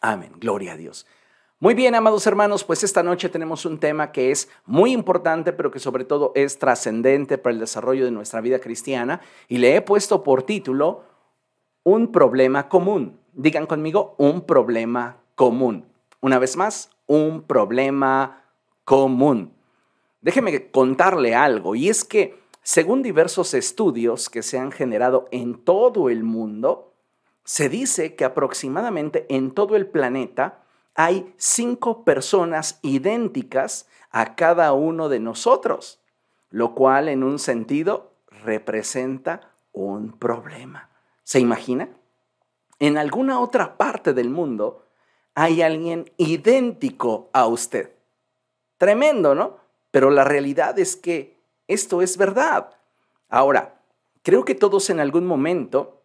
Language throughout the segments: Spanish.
Amén. Gloria a Dios. Muy bien, amados hermanos, pues esta noche tenemos un tema que es muy importante, pero que sobre todo es trascendente para el desarrollo de nuestra vida cristiana, y le he puesto por título Un problema común. Digan conmigo, un problema común. Una vez más, un problema común. Déjeme contarle algo, y es que según diversos estudios que se han generado en todo el mundo, se dice que aproximadamente en todo el planeta hay cinco personas idénticas a cada uno de nosotros, lo cual en un sentido representa un problema. ¿Se imagina? En alguna otra parte del mundo hay alguien idéntico a usted. Tremendo, ¿no? Pero la realidad es que esto es verdad. Ahora, creo que todos en algún momento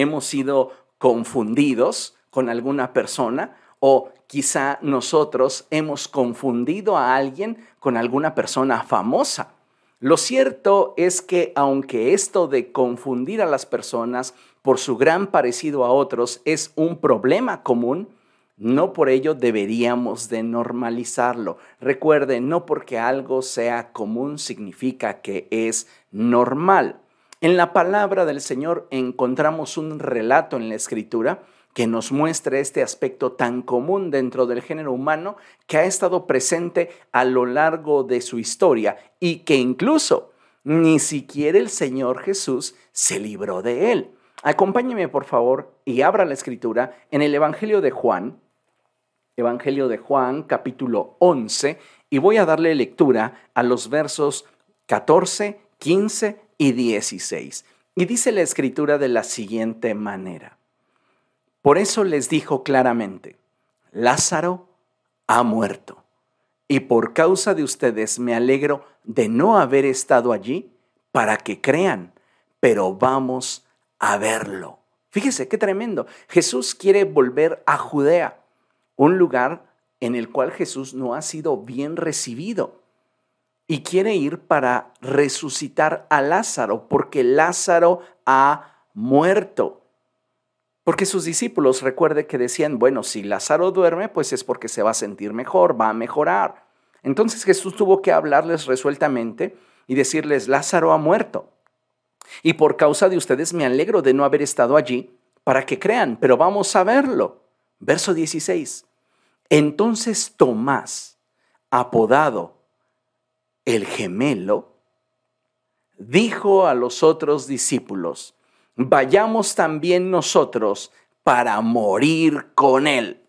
hemos sido confundidos con alguna persona o quizá nosotros hemos confundido a alguien con alguna persona famosa. Lo cierto es que aunque esto de confundir a las personas por su gran parecido a otros es un problema común, no por ello deberíamos de normalizarlo. Recuerden, no porque algo sea común significa que es normal. En la palabra del Señor encontramos un relato en la escritura que nos muestre este aspecto tan común dentro del género humano que ha estado presente a lo largo de su historia y que incluso ni siquiera el Señor Jesús se libró de él. Acompáñeme por favor y abra la escritura en el Evangelio de Juan, Evangelio de Juan capítulo 11, y voy a darle lectura a los versos 14, 15 y 16. Y dice la escritura de la siguiente manera. Por eso les dijo claramente, Lázaro ha muerto, y por causa de ustedes me alegro de no haber estado allí para que crean, pero vamos a verlo. Fíjese qué tremendo. Jesús quiere volver a Judea, un lugar en el cual Jesús no ha sido bien recibido. Y quiere ir para resucitar a Lázaro, porque Lázaro ha muerto. Porque sus discípulos, recuerde que decían, bueno, si Lázaro duerme, pues es porque se va a sentir mejor, va a mejorar. Entonces Jesús tuvo que hablarles resueltamente y decirles, Lázaro ha muerto. Y por causa de ustedes me alegro de no haber estado allí para que crean, pero vamos a verlo. Verso 16. Entonces Tomás, apodado el gemelo, dijo a los otros discípulos, vayamos también nosotros para morir con Él.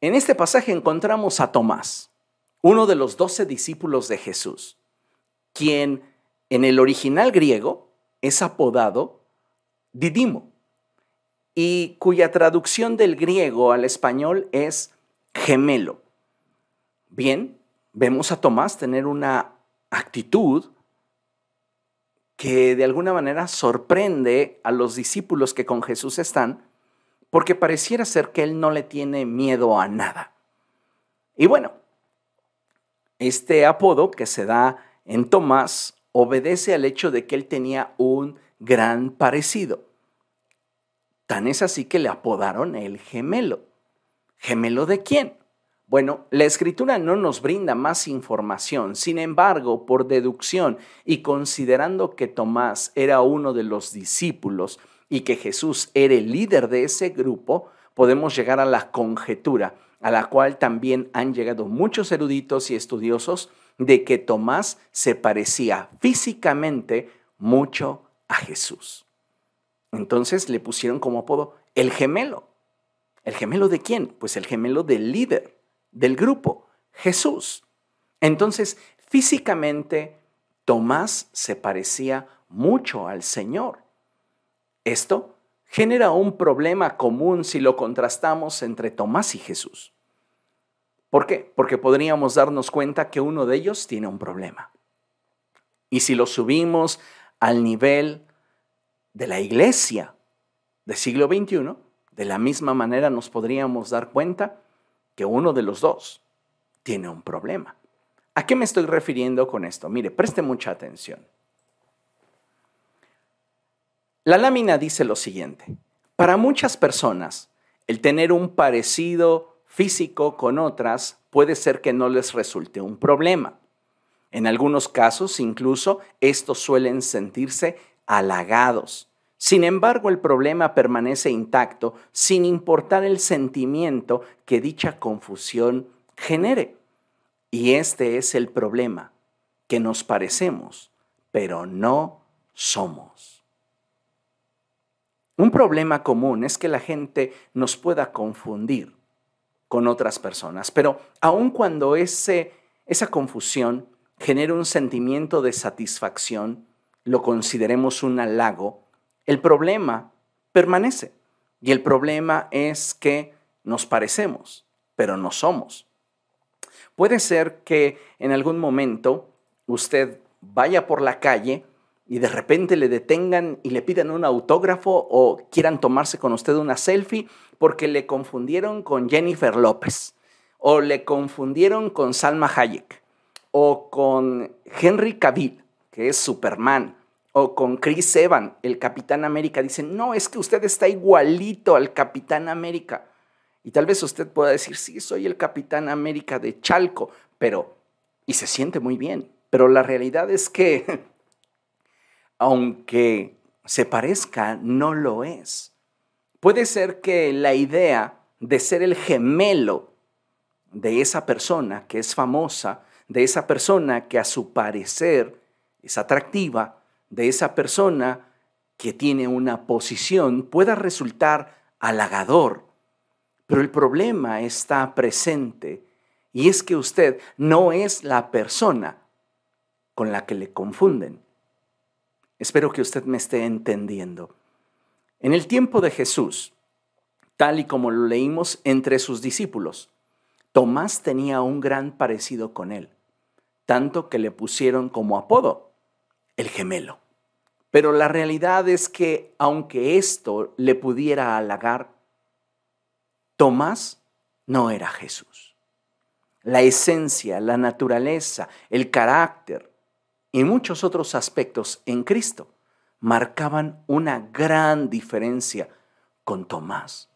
En este pasaje encontramos a Tomás, uno de los doce discípulos de Jesús, quien en el original griego es apodado Didimo y cuya traducción del griego al español es gemelo. Bien, vemos a Tomás tener una actitud que de alguna manera sorprende a los discípulos que con Jesús están, porque pareciera ser que él no le tiene miedo a nada. Y bueno, este apodo que se da en Tomás obedece al hecho de que él tenía un gran parecido. Tan es así que le apodaron el gemelo. ¿Gemelo de quién? Bueno, la escritura no nos brinda más información, sin embargo, por deducción y considerando que Tomás era uno de los discípulos y que Jesús era el líder de ese grupo, podemos llegar a la conjetura, a la cual también han llegado muchos eruditos y estudiosos, de que Tomás se parecía físicamente mucho a Jesús. Entonces le pusieron como apodo el gemelo. ¿El gemelo de quién? Pues el gemelo del líder del grupo, Jesús. Entonces, físicamente, Tomás se parecía mucho al Señor. Esto genera un problema común si lo contrastamos entre Tomás y Jesús. ¿Por qué? Porque podríamos darnos cuenta que uno de ellos tiene un problema. Y si lo subimos al nivel de la iglesia del siglo XXI, de la misma manera nos podríamos dar cuenta que uno de los dos tiene un problema. ¿A qué me estoy refiriendo con esto? Mire, preste mucha atención. La lámina dice lo siguiente. Para muchas personas, el tener un parecido físico con otras puede ser que no les resulte un problema. En algunos casos, incluso, estos suelen sentirse halagados. Sin embargo, el problema permanece intacto sin importar el sentimiento que dicha confusión genere. Y este es el problema, que nos parecemos, pero no somos. Un problema común es que la gente nos pueda confundir con otras personas, pero aun cuando ese, esa confusión genera un sentimiento de satisfacción, lo consideremos un halago, el problema permanece. Y el problema es que nos parecemos, pero no somos. Puede ser que en algún momento usted vaya por la calle y de repente le detengan y le pidan un autógrafo o quieran tomarse con usted una selfie porque le confundieron con Jennifer López o le confundieron con Salma Hayek o con Henry Cavill, que es Superman, o con Chris Evans, el Capitán América. Dicen, no, es que usted está igualito al Capitán América. Y tal vez usted pueda decir, sí, soy el Capitán América de Chalco, pero, y se siente muy bien, pero la realidad es que, aunque se parezca, no lo es. Puede ser que la idea de ser el gemelo de esa persona que es famosa, de esa persona que a su parecer es atractiva, de esa persona que tiene una posición, pueda resultar halagador pero el problema está presente y es que usted no es la persona con la que le confunden. Espero que usted me esté entendiendo. En el tiempo de Jesús, tal y como lo leímos entre sus discípulos, Tomás tenía un gran parecido con él, tanto que le pusieron como apodo el gemelo. Pero la realidad es que aunque esto le pudiera halagar, Tomás no era Jesús. La esencia, la naturaleza, el carácter y muchos otros aspectos en Cristo marcaban una gran diferencia con Tomás.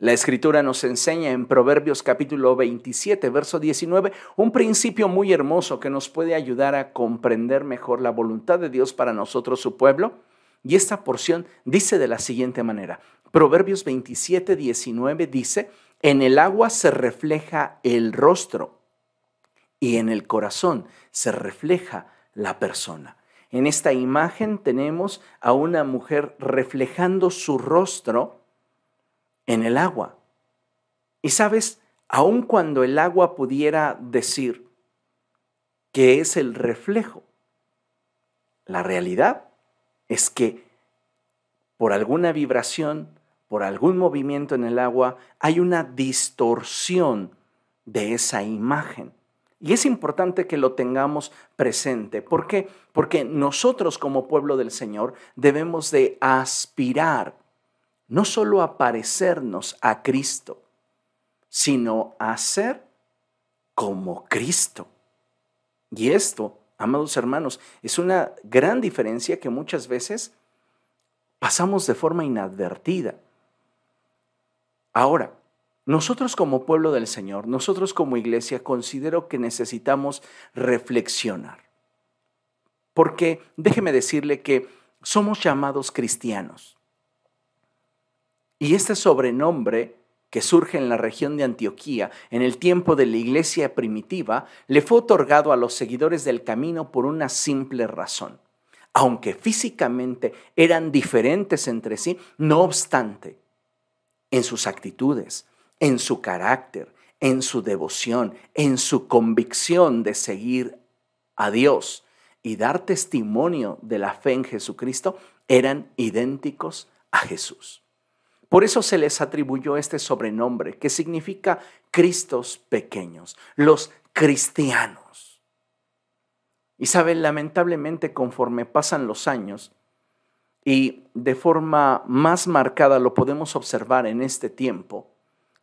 La escritura nos enseña en Proverbios capítulo 27, verso 19, un principio muy hermoso que nos puede ayudar a comprender mejor la voluntad de Dios para nosotros, su pueblo. Y esta porción dice de la siguiente manera, Proverbios 27, 19 dice, en el agua se refleja el rostro y en el corazón se refleja la persona. En esta imagen tenemos a una mujer reflejando su rostro en el agua. Y sabes, aun cuando el agua pudiera decir que es el reflejo, la realidad es que por alguna vibración por algún movimiento en el agua, hay una distorsión de esa imagen. Y es importante que lo tengamos presente. ¿Por qué? Porque nosotros como pueblo del Señor debemos de aspirar no solo a parecernos a Cristo, sino a ser como Cristo. Y esto, amados hermanos, es una gran diferencia que muchas veces pasamos de forma inadvertida. Ahora, nosotros como pueblo del Señor, nosotros como iglesia, considero que necesitamos reflexionar. Porque déjeme decirle que somos llamados cristianos. Y este sobrenombre que surge en la región de Antioquía en el tiempo de la iglesia primitiva le fue otorgado a los seguidores del camino por una simple razón. Aunque físicamente eran diferentes entre sí, no obstante, en sus actitudes, en su carácter, en su devoción, en su convicción de seguir a Dios y dar testimonio de la fe en Jesucristo, eran idénticos a Jesús. Por eso se les atribuyó este sobrenombre que significa Cristos pequeños, los cristianos. Y saben, lamentablemente conforme pasan los años, y de forma más marcada lo podemos observar en este tiempo,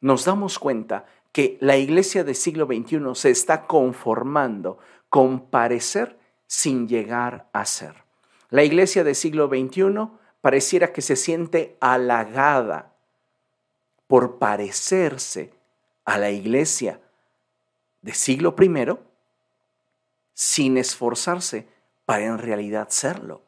nos damos cuenta que la iglesia del siglo XXI se está conformando con parecer sin llegar a ser. La iglesia del siglo XXI pareciera que se siente halagada por parecerse a la iglesia de siglo I sin esforzarse para en realidad serlo.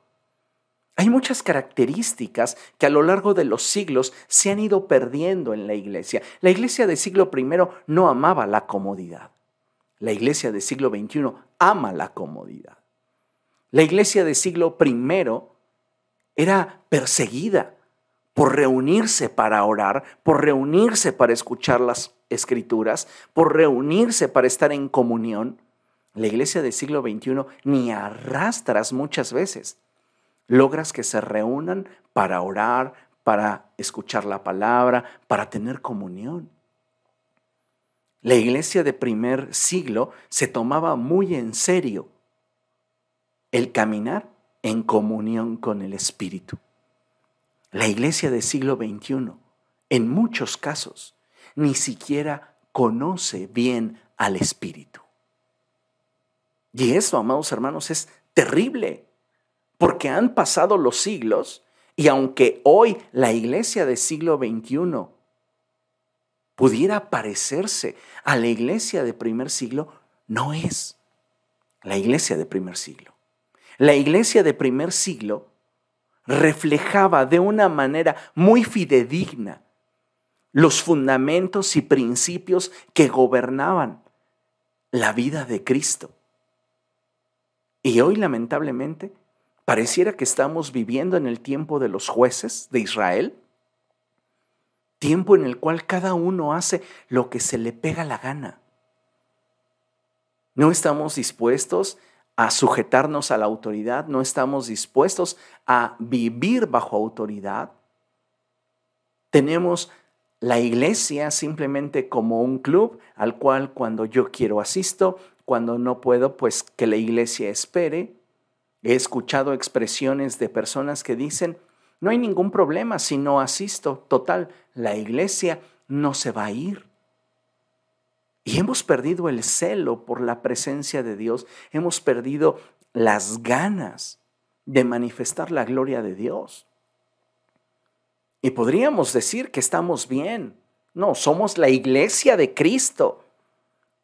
Hay muchas características que a lo largo de los siglos se han ido perdiendo en la iglesia. La iglesia del siglo I no amaba la comodidad. La iglesia del siglo XXI ama la comodidad. La iglesia del siglo I era perseguida por reunirse para orar, por reunirse para escuchar las escrituras, por reunirse para estar en comunión. La iglesia del siglo XXI ni arrastras muchas veces logras que se reúnan para orar, para escuchar la palabra, para tener comunión. La iglesia de primer siglo se tomaba muy en serio el caminar en comunión con el Espíritu. La iglesia del siglo XXI, en muchos casos, ni siquiera conoce bien al Espíritu. Y eso, amados hermanos, es terrible porque han pasado los siglos y aunque hoy la iglesia del siglo XXI pudiera parecerse a la iglesia de primer siglo, no es la iglesia de primer siglo. La iglesia de primer siglo reflejaba de una manera muy fidedigna los fundamentos y principios que gobernaban la vida de Cristo. Y hoy lamentablemente Pareciera que estamos viviendo en el tiempo de los jueces de Israel, tiempo en el cual cada uno hace lo que se le pega la gana. No estamos dispuestos a sujetarnos a la autoridad, no estamos dispuestos a vivir bajo autoridad. Tenemos la iglesia simplemente como un club al cual cuando yo quiero asisto, cuando no puedo, pues que la iglesia espere. He escuchado expresiones de personas que dicen, no hay ningún problema si no asisto, total, la iglesia no se va a ir. Y hemos perdido el celo por la presencia de Dios, hemos perdido las ganas de manifestar la gloria de Dios. Y podríamos decir que estamos bien. No, somos la iglesia de Cristo.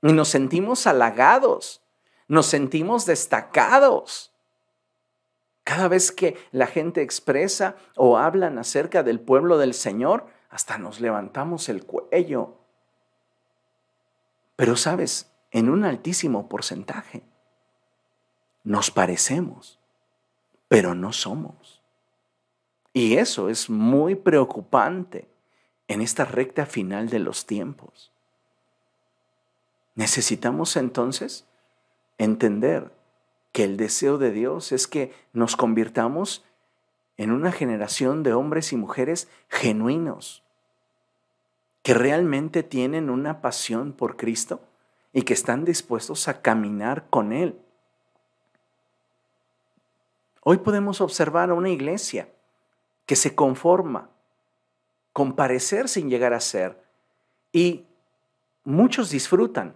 Y nos sentimos halagados, nos sentimos destacados. Cada vez que la gente expresa o hablan acerca del pueblo del Señor, hasta nos levantamos el cuello. Pero sabes, en un altísimo porcentaje, nos parecemos, pero no somos. Y eso es muy preocupante en esta recta final de los tiempos. Necesitamos entonces entender que el deseo de Dios es que nos convirtamos en una generación de hombres y mujeres genuinos, que realmente tienen una pasión por Cristo y que están dispuestos a caminar con Él. Hoy podemos observar a una iglesia que se conforma con parecer sin llegar a ser y muchos disfrutan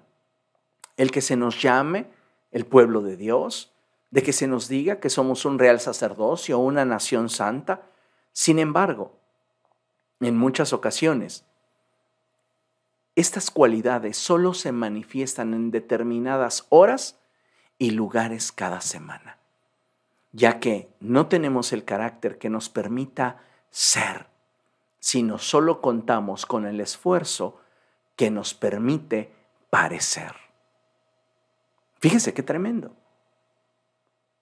el que se nos llame el pueblo de Dios, de que se nos diga que somos un real sacerdocio o una nación santa. Sin embargo, en muchas ocasiones, estas cualidades solo se manifiestan en determinadas horas y lugares cada semana, ya que no tenemos el carácter que nos permita ser, sino solo contamos con el esfuerzo que nos permite parecer. Fíjense qué tremendo.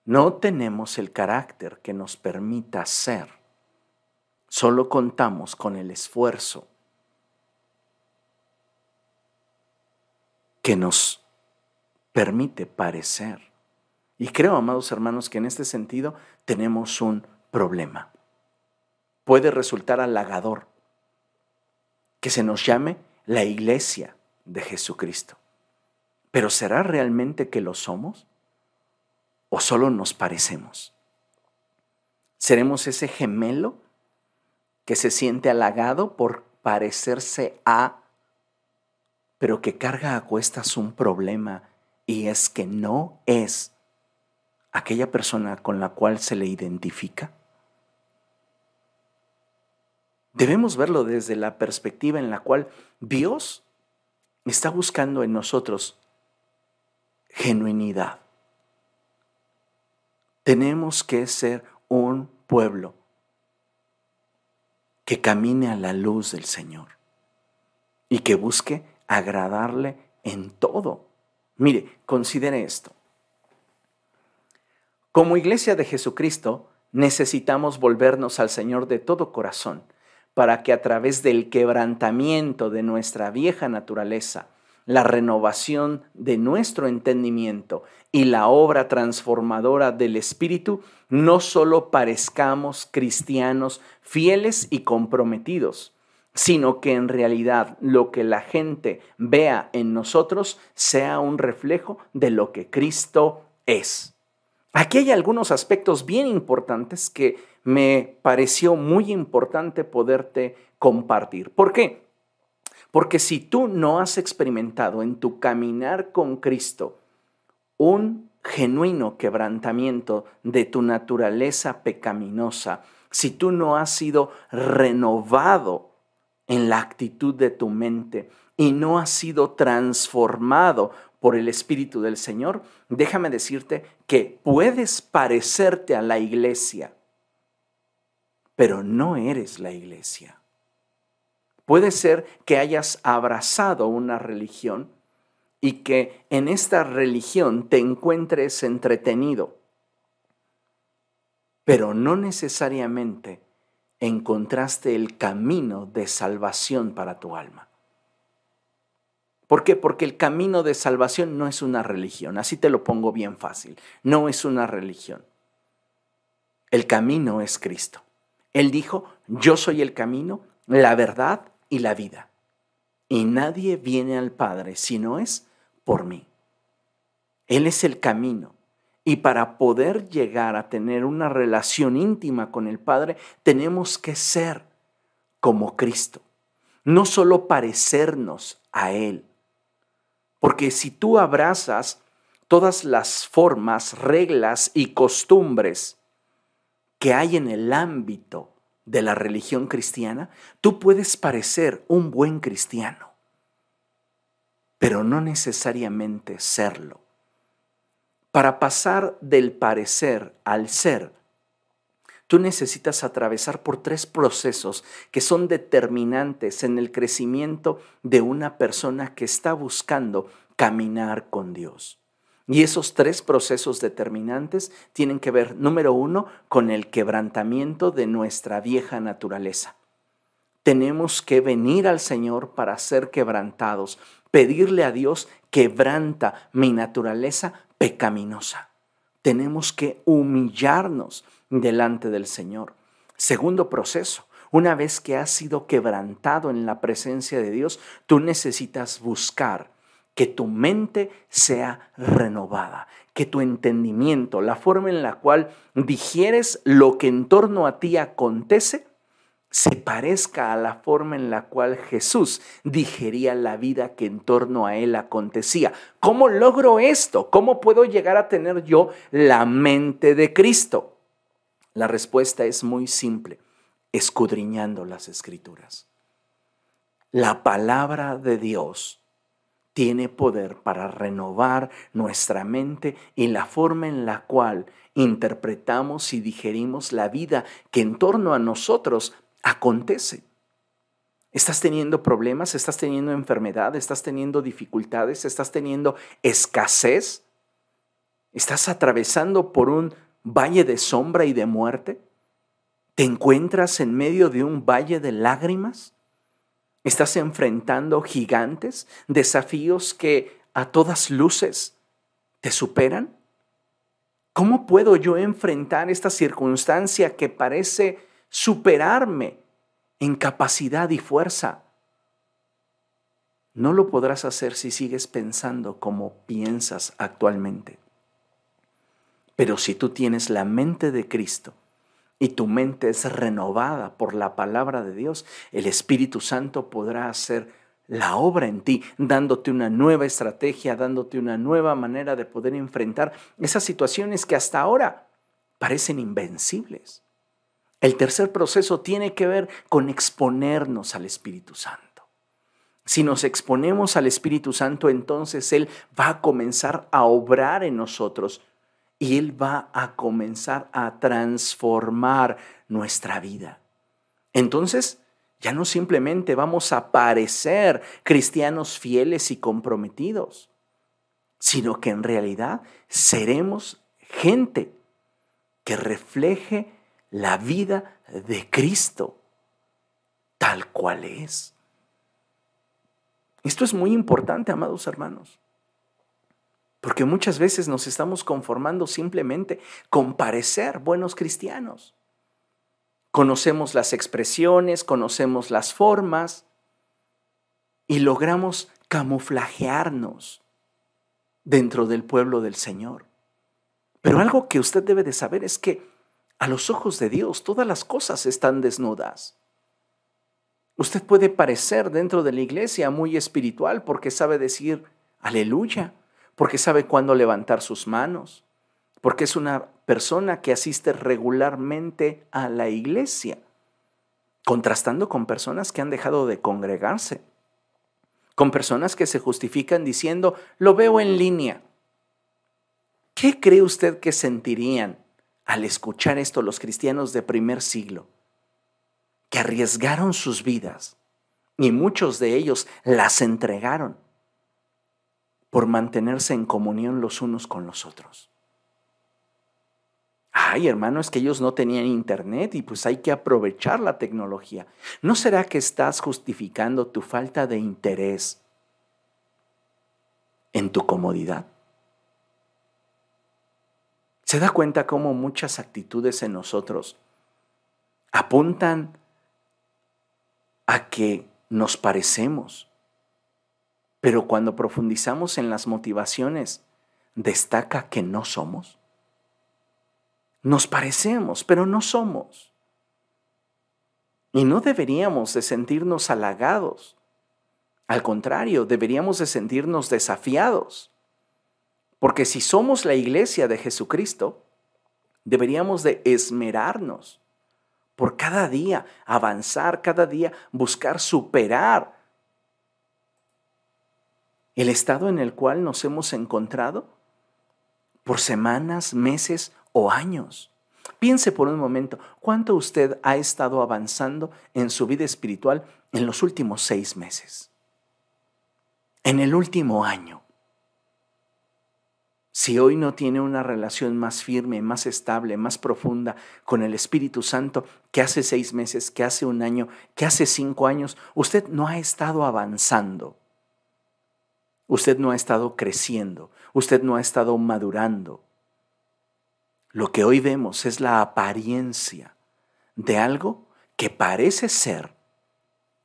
No tenemos el carácter que nos permita ser. Solo contamos con el esfuerzo que nos permite parecer. Y creo, amados hermanos, que en este sentido tenemos un problema. Puede resultar halagador que se nos llame la iglesia de Jesucristo. Pero ¿será realmente que lo somos? ¿O solo nos parecemos? ¿Seremos ese gemelo que se siente halagado por parecerse a, pero que carga a cuestas un problema y es que no es aquella persona con la cual se le identifica? Debemos verlo desde la perspectiva en la cual Dios está buscando en nosotros genuinidad. Tenemos que ser un pueblo que camine a la luz del Señor y que busque agradarle en todo. Mire, considere esto. Como iglesia de Jesucristo, necesitamos volvernos al Señor de todo corazón para que a través del quebrantamiento de nuestra vieja naturaleza, la renovación de nuestro entendimiento y la obra transformadora del Espíritu, no solo parezcamos cristianos fieles y comprometidos, sino que en realidad lo que la gente vea en nosotros sea un reflejo de lo que Cristo es. Aquí hay algunos aspectos bien importantes que me pareció muy importante poderte compartir. ¿Por qué? Porque si tú no has experimentado en tu caminar con Cristo un genuino quebrantamiento de tu naturaleza pecaminosa, si tú no has sido renovado en la actitud de tu mente y no has sido transformado por el Espíritu del Señor, déjame decirte que puedes parecerte a la iglesia, pero no eres la iglesia. Puede ser que hayas abrazado una religión y que en esta religión te encuentres entretenido, pero no necesariamente encontraste el camino de salvación para tu alma. ¿Por qué? Porque el camino de salvación no es una religión, así te lo pongo bien fácil, no es una religión. El camino es Cristo. Él dijo, yo soy el camino, la verdad y la vida. Y nadie viene al Padre si no es por mí. Él es el camino. Y para poder llegar a tener una relación íntima con el Padre, tenemos que ser como Cristo. No solo parecernos a Él, porque si tú abrazas todas las formas, reglas y costumbres que hay en el ámbito de la religión cristiana, tú puedes parecer un buen cristiano, pero no necesariamente serlo. Para pasar del parecer al ser, tú necesitas atravesar por tres procesos que son determinantes en el crecimiento de una persona que está buscando caminar con Dios. Y esos tres procesos determinantes tienen que ver, número uno, con el quebrantamiento de nuestra vieja naturaleza. Tenemos que venir al Señor para ser quebrantados, pedirle a Dios, quebranta mi naturaleza pecaminosa. Tenemos que humillarnos delante del Señor. Segundo proceso, una vez que has sido quebrantado en la presencia de Dios, tú necesitas buscar que tu mente sea renovada, que tu entendimiento, la forma en la cual digieres lo que en torno a ti acontece, se parezca a la forma en la cual Jesús digería la vida que en torno a él acontecía. ¿Cómo logro esto? ¿Cómo puedo llegar a tener yo la mente de Cristo? La respuesta es muy simple, escudriñando las escrituras. La palabra de Dios tiene poder para renovar nuestra mente y la forma en la cual interpretamos y digerimos la vida que en torno a nosotros acontece. ¿Estás teniendo problemas? ¿Estás teniendo enfermedad? ¿Estás teniendo dificultades? ¿Estás teniendo escasez? ¿Estás atravesando por un valle de sombra y de muerte? ¿Te encuentras en medio de un valle de lágrimas? Estás enfrentando gigantes, desafíos que a todas luces te superan. ¿Cómo puedo yo enfrentar esta circunstancia que parece superarme en capacidad y fuerza? No lo podrás hacer si sigues pensando como piensas actualmente. Pero si tú tienes la mente de Cristo, y tu mente es renovada por la palabra de Dios, el Espíritu Santo podrá hacer la obra en ti, dándote una nueva estrategia, dándote una nueva manera de poder enfrentar esas situaciones que hasta ahora parecen invencibles. El tercer proceso tiene que ver con exponernos al Espíritu Santo. Si nos exponemos al Espíritu Santo, entonces Él va a comenzar a obrar en nosotros y Él va a comenzar a transformar nuestra vida. Entonces, ya no simplemente vamos a parecer cristianos fieles y comprometidos, sino que en realidad seremos gente que refleje la vida de Cristo tal cual es. Esto es muy importante, amados hermanos, porque muchas veces nos estamos conformando simplemente con parecer buenos cristianos. Conocemos las expresiones, conocemos las formas y logramos camuflajearnos dentro del pueblo del Señor. Pero algo que usted debe de saber es que a los ojos de Dios todas las cosas están desnudas. Usted puede parecer dentro de la iglesia muy espiritual porque sabe decir aleluya, porque sabe cuándo levantar sus manos, porque es una persona que asiste regularmente a la iglesia, contrastando con personas que han dejado de congregarse, con personas que se justifican diciendo, lo veo en línea. ¿Qué cree usted que sentirían al escuchar esto los cristianos de primer siglo? Que arriesgaron sus vidas y muchos de ellos las entregaron por mantenerse en comunión los unos con los otros. Ay, hermano, es que ellos no tenían internet y pues hay que aprovechar la tecnología. ¿No será que estás justificando tu falta de interés en tu comodidad? ¿Se da cuenta cómo muchas actitudes en nosotros apuntan a que nos parecemos? Pero cuando profundizamos en las motivaciones, destaca que no somos. Nos parecemos, pero no somos. Y no deberíamos de sentirnos halagados. Al contrario, deberíamos de sentirnos desafiados. Porque si somos la iglesia de Jesucristo, deberíamos de esmerarnos por cada día avanzar, cada día buscar superar el estado en el cual nos hemos encontrado por semanas, meses o años. Piense por un momento, ¿cuánto usted ha estado avanzando en su vida espiritual en los últimos seis meses? En el último año. Si hoy no tiene una relación más firme, más estable, más profunda con el Espíritu Santo que hace seis meses, que hace un año, que hace cinco años, usted no ha estado avanzando. Usted no ha estado creciendo, usted no ha estado madurando. Lo que hoy vemos es la apariencia de algo que parece ser,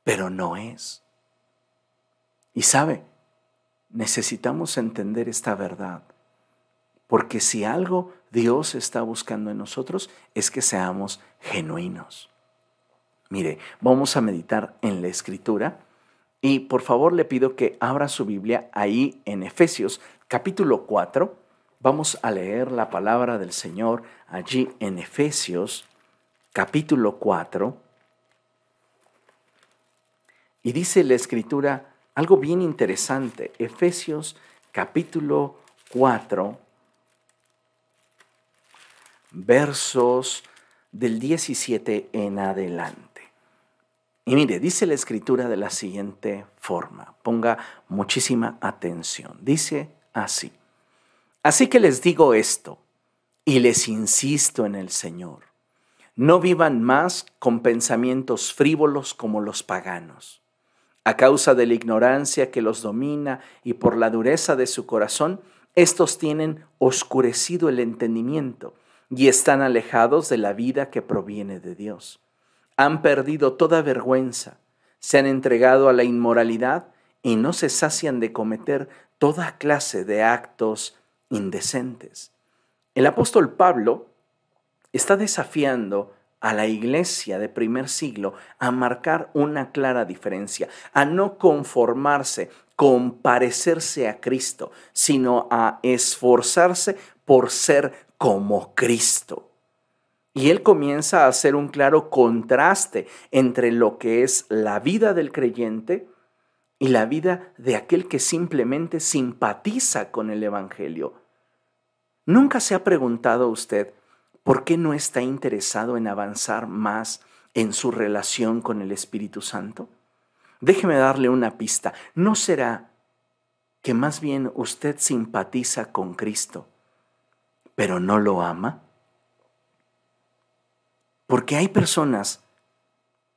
pero no es. Y sabe, necesitamos entender esta verdad, porque si algo Dios está buscando en nosotros es que seamos genuinos. Mire, vamos a meditar en la escritura y por favor le pido que abra su Biblia ahí en Efesios capítulo 4 Vamos a leer la palabra del Señor allí en Efesios capítulo 4. Y dice la escritura algo bien interesante. Efesios capítulo 4, versos del 17 en adelante. Y mire, dice la escritura de la siguiente forma. Ponga muchísima atención. Dice así. Así que les digo esto y les insisto en el Señor. No vivan más con pensamientos frívolos como los paganos. A causa de la ignorancia que los domina y por la dureza de su corazón, estos tienen oscurecido el entendimiento y están alejados de la vida que proviene de Dios. Han perdido toda vergüenza, se han entregado a la inmoralidad y no se sacian de cometer toda clase de actos indecentes. El apóstol Pablo está desafiando a la iglesia de primer siglo a marcar una clara diferencia, a no conformarse con parecerse a Cristo, sino a esforzarse por ser como Cristo. Y él comienza a hacer un claro contraste entre lo que es la vida del creyente y la vida de aquel que simplemente simpatiza con el Evangelio. ¿Nunca se ha preguntado usted por qué no está interesado en avanzar más en su relación con el Espíritu Santo? Déjeme darle una pista. ¿No será que más bien usted simpatiza con Cristo, pero no lo ama? Porque hay personas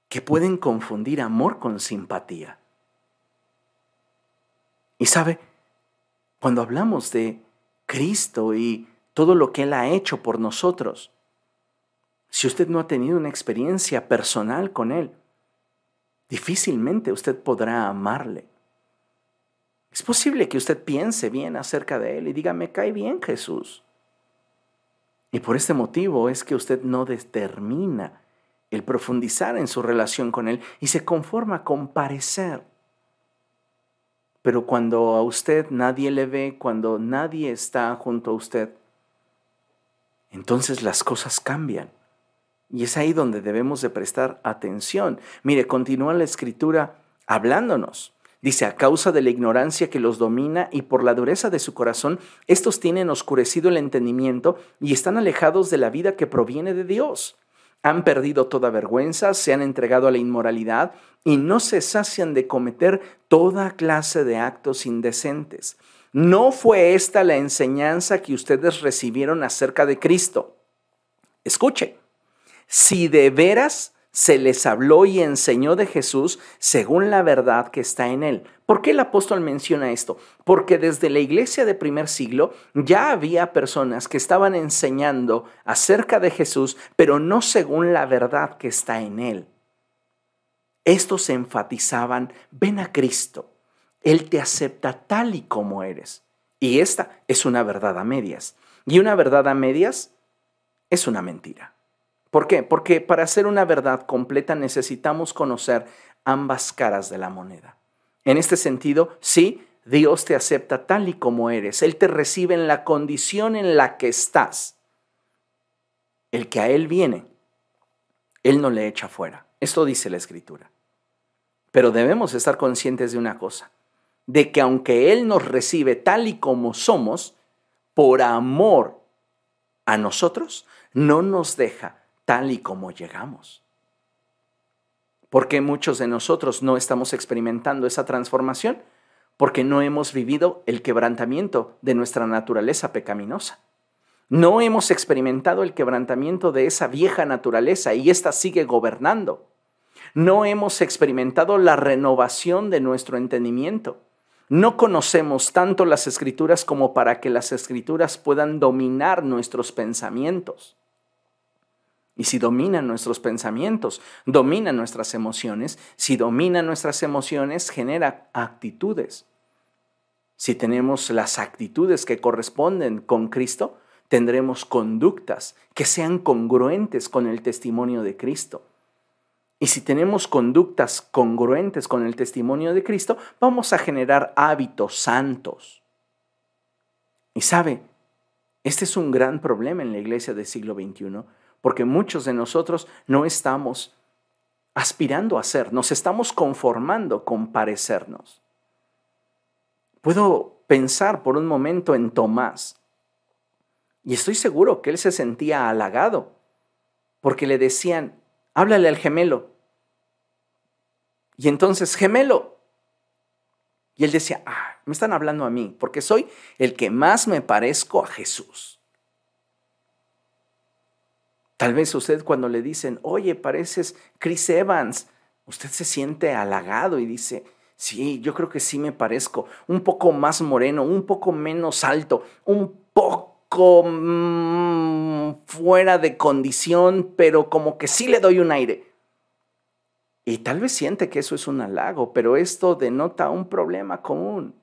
que pueden confundir amor con simpatía. Y sabe, cuando hablamos de Cristo y todo lo que Él ha hecho por nosotros, si usted no ha tenido una experiencia personal con Él, difícilmente usted podrá amarle. Es posible que usted piense bien acerca de Él y diga, me cae bien Jesús. Y por este motivo es que usted no determina el profundizar en su relación con Él y se conforma con parecer. Pero cuando a usted nadie le ve, cuando nadie está junto a usted, entonces las cosas cambian. Y es ahí donde debemos de prestar atención. Mire, continúa la escritura hablándonos. Dice, a causa de la ignorancia que los domina y por la dureza de su corazón, estos tienen oscurecido el entendimiento y están alejados de la vida que proviene de Dios. Han perdido toda vergüenza, se han entregado a la inmoralidad y no se sacian de cometer toda clase de actos indecentes. No fue esta la enseñanza que ustedes recibieron acerca de Cristo. Escuche, si de veras se les habló y enseñó de Jesús según la verdad que está en él. ¿Por qué el apóstol menciona esto? Porque desde la iglesia de primer siglo ya había personas que estaban enseñando acerca de Jesús, pero no según la verdad que está en él. Estos enfatizaban, ven a Cristo, Él te acepta tal y como eres. Y esta es una verdad a medias. Y una verdad a medias es una mentira. ¿Por qué? Porque para hacer una verdad completa necesitamos conocer ambas caras de la moneda. En este sentido, sí, Dios te acepta tal y como eres. Él te recibe en la condición en la que estás. El que a Él viene, Él no le echa fuera. Esto dice la Escritura. Pero debemos estar conscientes de una cosa, de que aunque Él nos recibe tal y como somos, por amor a nosotros, no nos deja tal y como llegamos. ¿Por qué muchos de nosotros no estamos experimentando esa transformación? Porque no hemos vivido el quebrantamiento de nuestra naturaleza pecaminosa. No hemos experimentado el quebrantamiento de esa vieja naturaleza y ésta sigue gobernando. No hemos experimentado la renovación de nuestro entendimiento. No conocemos tanto las escrituras como para que las escrituras puedan dominar nuestros pensamientos. Y si dominan nuestros pensamientos, dominan nuestras emociones, si dominan nuestras emociones, genera actitudes. Si tenemos las actitudes que corresponden con Cristo, tendremos conductas que sean congruentes con el testimonio de Cristo. Y si tenemos conductas congruentes con el testimonio de Cristo, vamos a generar hábitos santos. Y sabe, este es un gran problema en la iglesia del siglo XXI porque muchos de nosotros no estamos aspirando a ser, nos estamos conformando con parecernos. Puedo pensar por un momento en Tomás y estoy seguro que él se sentía halagado porque le decían, háblale al gemelo. Y entonces, gemelo. Y él decía, ah, me están hablando a mí, porque soy el que más me parezco a Jesús. Tal vez usted cuando le dicen, oye, pareces Chris Evans, usted se siente halagado y dice, sí, yo creo que sí me parezco, un poco más moreno, un poco menos alto, un poco mm, fuera de condición, pero como que sí le doy un aire. Y tal vez siente que eso es un halago, pero esto denota un problema común.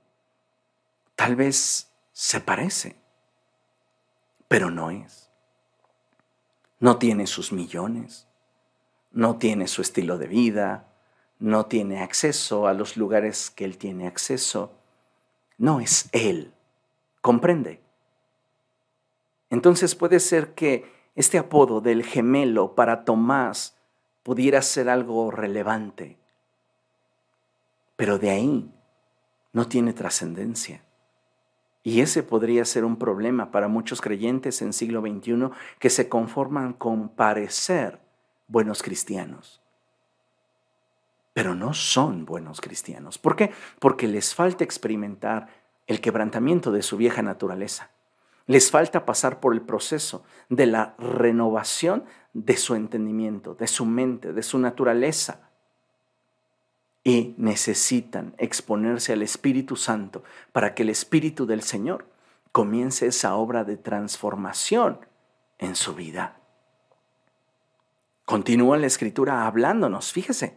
Tal vez se parece, pero no es no tiene sus millones, no tiene su estilo de vida, no tiene acceso a los lugares que él tiene acceso. No es él. ¿Comprende? Entonces puede ser que este apodo del gemelo para Tomás pudiera ser algo relevante, pero de ahí no tiene trascendencia. Y ese podría ser un problema para muchos creyentes en siglo XXI que se conforman con parecer buenos cristianos. Pero no son buenos cristianos. ¿Por qué? Porque les falta experimentar el quebrantamiento de su vieja naturaleza. Les falta pasar por el proceso de la renovación de su entendimiento, de su mente, de su naturaleza. Y necesitan exponerse al Espíritu Santo para que el Espíritu del Señor comience esa obra de transformación en su vida. Continúa la escritura hablándonos, fíjese.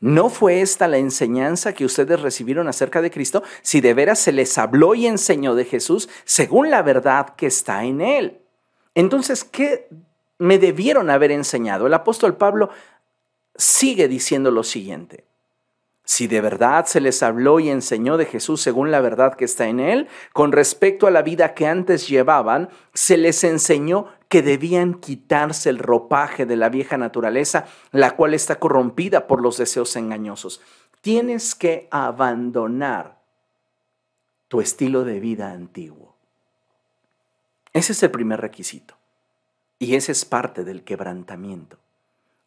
¿No fue esta la enseñanza que ustedes recibieron acerca de Cristo si de veras se les habló y enseñó de Jesús según la verdad que está en Él? Entonces, ¿qué me debieron haber enseñado? El apóstol Pablo sigue diciendo lo siguiente. Si de verdad se les habló y enseñó de Jesús según la verdad que está en él, con respecto a la vida que antes llevaban, se les enseñó que debían quitarse el ropaje de la vieja naturaleza, la cual está corrompida por los deseos engañosos. Tienes que abandonar tu estilo de vida antiguo. Ese es el primer requisito. Y ese es parte del quebrantamiento.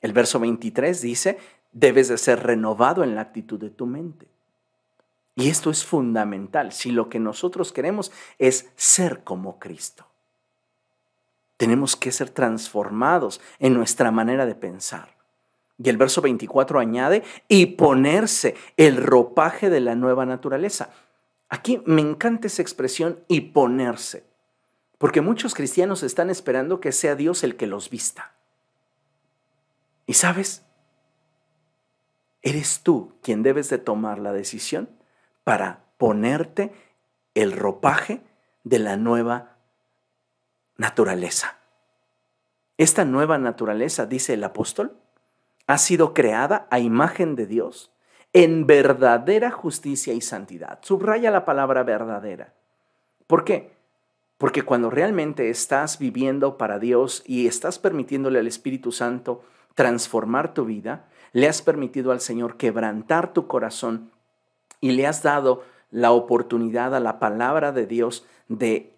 El verso 23 dice, debes de ser renovado en la actitud de tu mente. Y esto es fundamental si lo que nosotros queremos es ser como Cristo. Tenemos que ser transformados en nuestra manera de pensar. Y el verso 24 añade, y ponerse el ropaje de la nueva naturaleza. Aquí me encanta esa expresión, y ponerse, porque muchos cristianos están esperando que sea Dios el que los vista. Y sabes, eres tú quien debes de tomar la decisión para ponerte el ropaje de la nueva naturaleza. Esta nueva naturaleza, dice el apóstol, ha sido creada a imagen de Dios en verdadera justicia y santidad. Subraya la palabra verdadera. ¿Por qué? Porque cuando realmente estás viviendo para Dios y estás permitiéndole al Espíritu Santo transformar tu vida, le has permitido al Señor quebrantar tu corazón y le has dado la oportunidad a la palabra de Dios de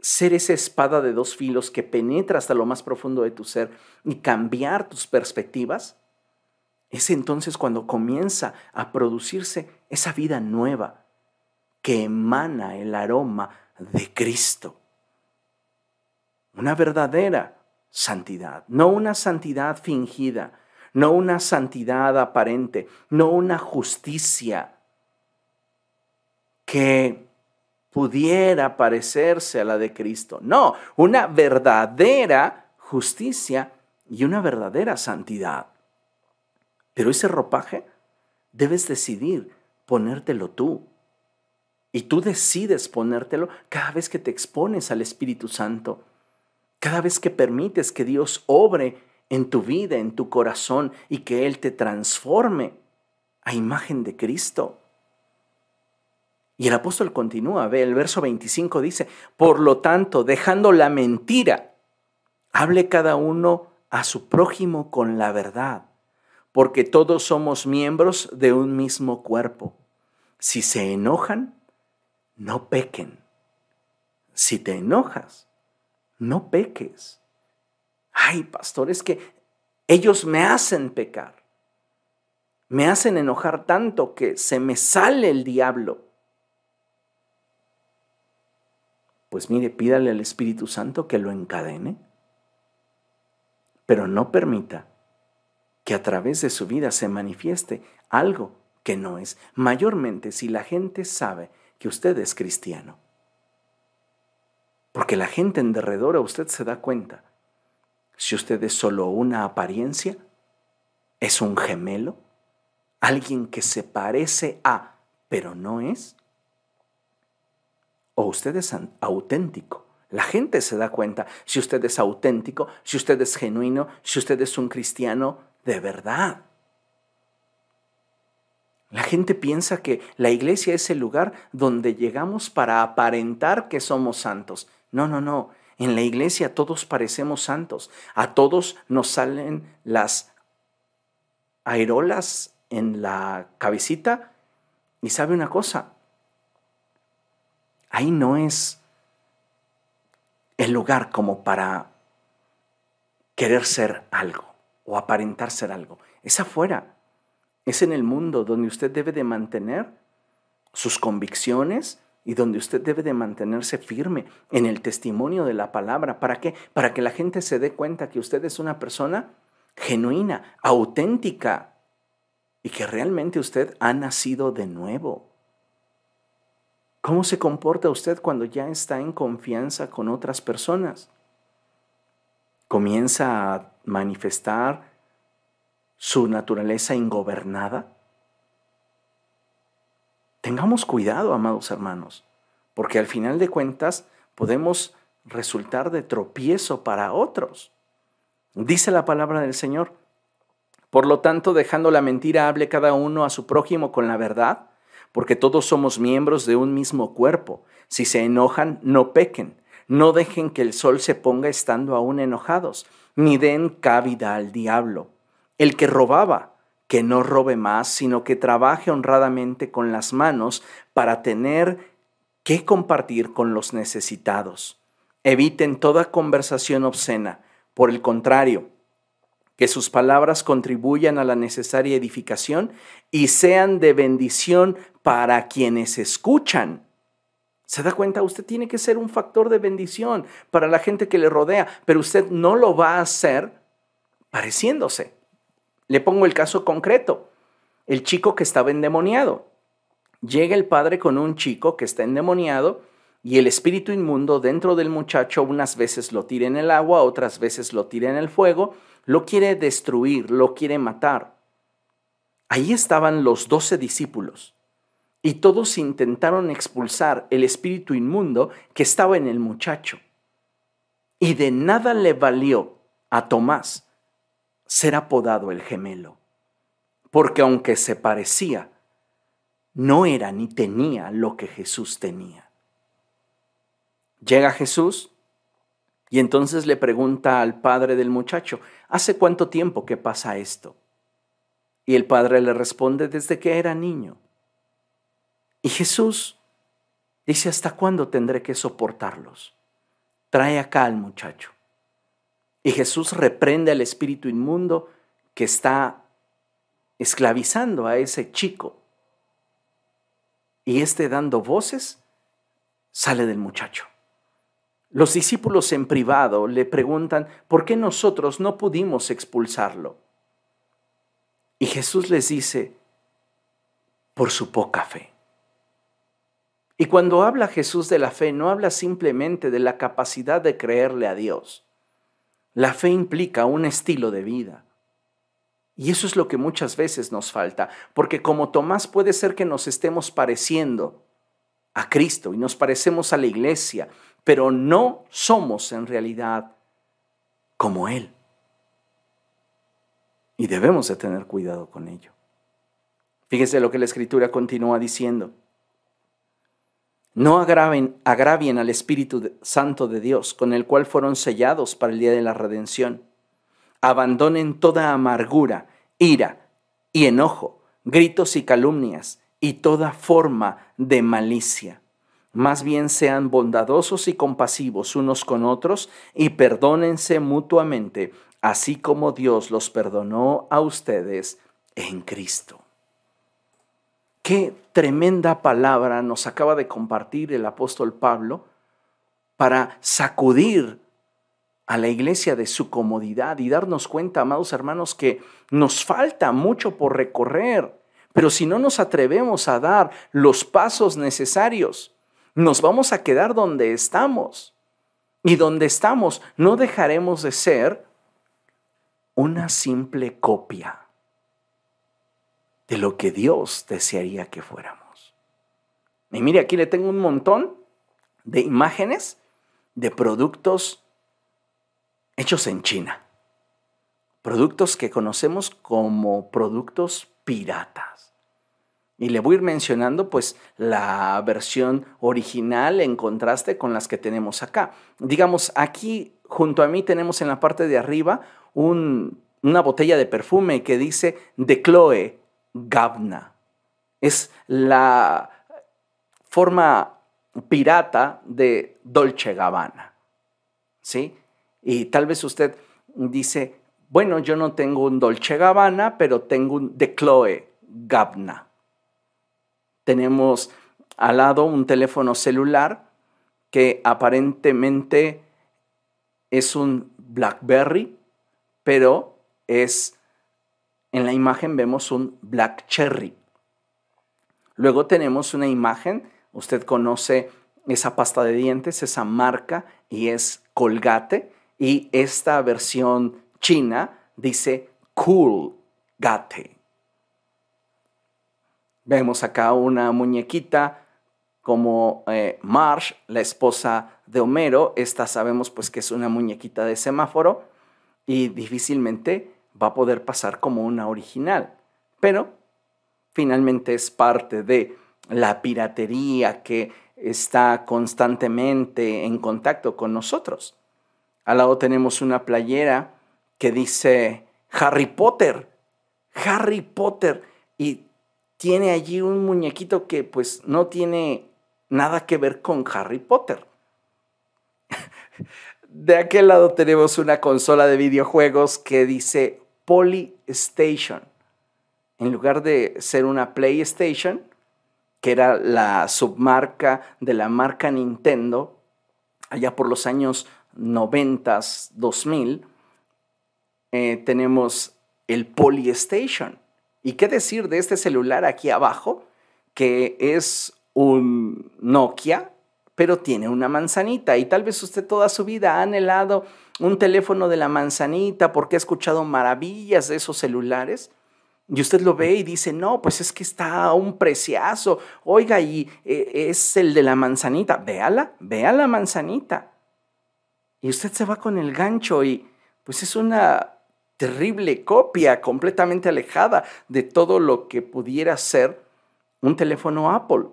ser esa espada de dos filos que penetra hasta lo más profundo de tu ser y cambiar tus perspectivas, es entonces cuando comienza a producirse esa vida nueva que emana el aroma de Cristo. Una verdadera santidad, no una santidad fingida, no una santidad aparente, no una justicia que pudiera parecerse a la de Cristo. No, una verdadera justicia y una verdadera santidad. Pero ese ropaje debes decidir ponértelo tú. Y tú decides ponértelo cada vez que te expones al Espíritu Santo, cada vez que permites que Dios obre en tu vida, en tu corazón y que Él te transforme a imagen de Cristo. Y el apóstol continúa, ve, el verso 25 dice, por lo tanto, dejando la mentira, hable cada uno a su prójimo con la verdad, porque todos somos miembros de un mismo cuerpo. Si se enojan, no pequen. Si te enojas, no peques ay, pastor, es que ellos me hacen pecar. Me hacen enojar tanto que se me sale el diablo. Pues mire, pídale al Espíritu Santo que lo encadene, pero no permita que a través de su vida se manifieste algo que no es, mayormente si la gente sabe que usted es cristiano. Porque la gente en derredor a usted se da cuenta si usted es solo una apariencia, es un gemelo, alguien que se parece a, pero no es, o usted es auténtico. La gente se da cuenta si usted es auténtico, si usted es genuino, si usted es un cristiano de verdad. La gente piensa que la iglesia es el lugar donde llegamos para aparentar que somos santos. No, no, no. En la iglesia todos parecemos santos, a todos nos salen las aerolas en la cabecita. Y sabe una cosa, ahí no es el lugar como para querer ser algo o aparentar ser algo. Es afuera, es en el mundo donde usted debe de mantener sus convicciones y donde usted debe de mantenerse firme en el testimonio de la palabra. ¿Para qué? Para que la gente se dé cuenta que usted es una persona genuina, auténtica y que realmente usted ha nacido de nuevo. ¿Cómo se comporta usted cuando ya está en confianza con otras personas? ¿Comienza a manifestar su naturaleza ingobernada? Tengamos cuidado, amados hermanos, porque al final de cuentas podemos resultar de tropiezo para otros. Dice la palabra del Señor. Por lo tanto, dejando la mentira, hable cada uno a su prójimo con la verdad porque todos somos miembros de un mismo cuerpo. Si se enojan, no pequen. No dejen que el sol se ponga estando aún enojados, ni den cabida al diablo. El que robaba, que no robe más, sino que trabaje honradamente con las manos para tener que compartir con los necesitados. Eviten toda conversación obscena. Por el contrario, que sus palabras contribuyan a la necesaria edificación y sean de bendición para quienes escuchan. ¿Se da cuenta? Usted tiene que ser un factor de bendición para la gente que le rodea, pero usted no lo va a hacer pareciéndose. Le pongo el caso concreto. El chico que estaba endemoniado. Llega el padre con un chico que está endemoniado y el espíritu inmundo dentro del muchacho unas veces lo tira en el agua, otras veces lo tira en el fuego lo quiere destruir, lo quiere matar. Ahí estaban los doce discípulos y todos intentaron expulsar el espíritu inmundo que estaba en el muchacho. Y de nada le valió a Tomás ser apodado el gemelo, porque aunque se parecía, no era ni tenía lo que Jesús tenía. Llega Jesús y entonces le pregunta al padre del muchacho, ¿hace cuánto tiempo que pasa esto? Y el padre le responde, desde que era niño. Y Jesús dice, ¿hasta cuándo tendré que soportarlos? Trae acá al muchacho. Y Jesús reprende al espíritu inmundo que está esclavizando a ese chico. Y este dando voces sale del muchacho. Los discípulos en privado le preguntan, ¿por qué nosotros no pudimos expulsarlo? Y Jesús les dice, por su poca fe. Y cuando habla Jesús de la fe, no habla simplemente de la capacidad de creerle a Dios. La fe implica un estilo de vida. Y eso es lo que muchas veces nos falta, porque como Tomás puede ser que nos estemos pareciendo a Cristo y nos parecemos a la iglesia pero no somos en realidad como Él. Y debemos de tener cuidado con ello. Fíjese lo que la Escritura continúa diciendo. No agraven, agravien al Espíritu Santo de Dios, con el cual fueron sellados para el día de la redención. Abandonen toda amargura, ira y enojo, gritos y calumnias y toda forma de malicia más bien sean bondadosos y compasivos unos con otros y perdónense mutuamente, así como Dios los perdonó a ustedes en Cristo. Qué tremenda palabra nos acaba de compartir el apóstol Pablo para sacudir a la iglesia de su comodidad y darnos cuenta, amados hermanos, que nos falta mucho por recorrer, pero si no nos atrevemos a dar los pasos necesarios, nos vamos a quedar donde estamos. Y donde estamos no dejaremos de ser una simple copia de lo que Dios desearía que fuéramos. Y mire, aquí le tengo un montón de imágenes de productos hechos en China. Productos que conocemos como productos piratas. Y le voy a ir mencionando pues la versión original en contraste con las que tenemos acá. Digamos, aquí junto a mí tenemos en la parte de arriba una botella de perfume que dice de Chloe Gabna. Es la forma pirata de Dolce Gabbana. ¿Sí? Y tal vez usted dice, bueno, yo no tengo un Dolce Gabbana, pero tengo un de Chloe Gabna. Tenemos al lado un teléfono celular que aparentemente es un BlackBerry, pero es, en la imagen vemos un Black Cherry. Luego tenemos una imagen, usted conoce esa pasta de dientes, esa marca, y es Colgate, y esta versión china dice Cool Gate. Vemos acá una muñequita como eh, Marsh, la esposa de Homero. Esta sabemos pues que es una muñequita de semáforo y difícilmente va a poder pasar como una original. Pero finalmente es parte de la piratería que está constantemente en contacto con nosotros. Al lado tenemos una playera que dice Harry Potter, Harry Potter, y tiene allí un muñequito que pues no tiene nada que ver con Harry Potter. De aquel lado tenemos una consola de videojuegos que dice Polystation. En lugar de ser una PlayStation, que era la submarca de la marca Nintendo, allá por los años 90, 2000, eh, tenemos el Polystation. ¿Y qué decir de este celular aquí abajo? Que es un Nokia, pero tiene una manzanita. Y tal vez usted toda su vida ha anhelado un teléfono de la manzanita porque ha escuchado maravillas de esos celulares. Y usted lo ve y dice, no, pues es que está a un preciazo. Oiga, y eh, es el de la manzanita. Véala, vea la manzanita. Y usted se va con el gancho y pues es una terrible copia, completamente alejada de todo lo que pudiera ser un teléfono Apple.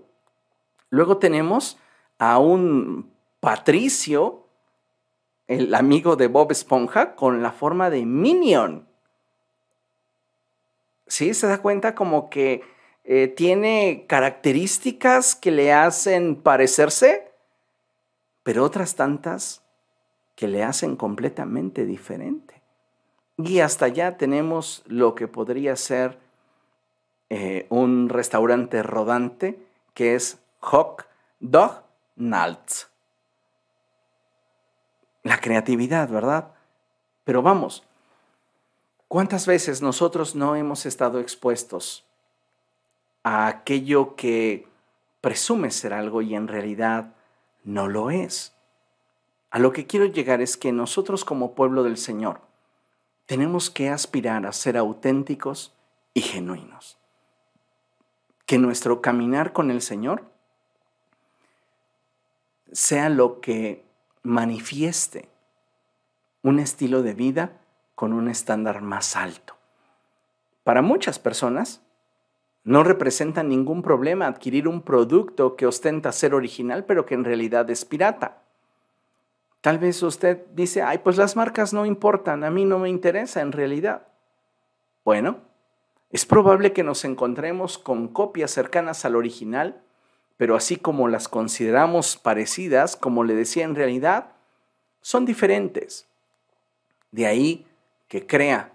Luego tenemos a un Patricio, el amigo de Bob Esponja, con la forma de Minion. ¿Sí? ¿Se da cuenta como que eh, tiene características que le hacen parecerse, pero otras tantas que le hacen completamente diferente? Y hasta allá tenemos lo que podría ser eh, un restaurante rodante que es Hawk Dog Naltz. La creatividad, ¿verdad? Pero vamos, ¿cuántas veces nosotros no hemos estado expuestos a aquello que presume ser algo y en realidad no lo es? A lo que quiero llegar es que nosotros como pueblo del Señor, tenemos que aspirar a ser auténticos y genuinos. Que nuestro caminar con el Señor sea lo que manifieste un estilo de vida con un estándar más alto. Para muchas personas, no representa ningún problema adquirir un producto que ostenta ser original, pero que en realidad es pirata. Tal vez usted dice, ay, pues las marcas no importan, a mí no me interesa en realidad. Bueno, es probable que nos encontremos con copias cercanas al original, pero así como las consideramos parecidas, como le decía en realidad, son diferentes. De ahí que crea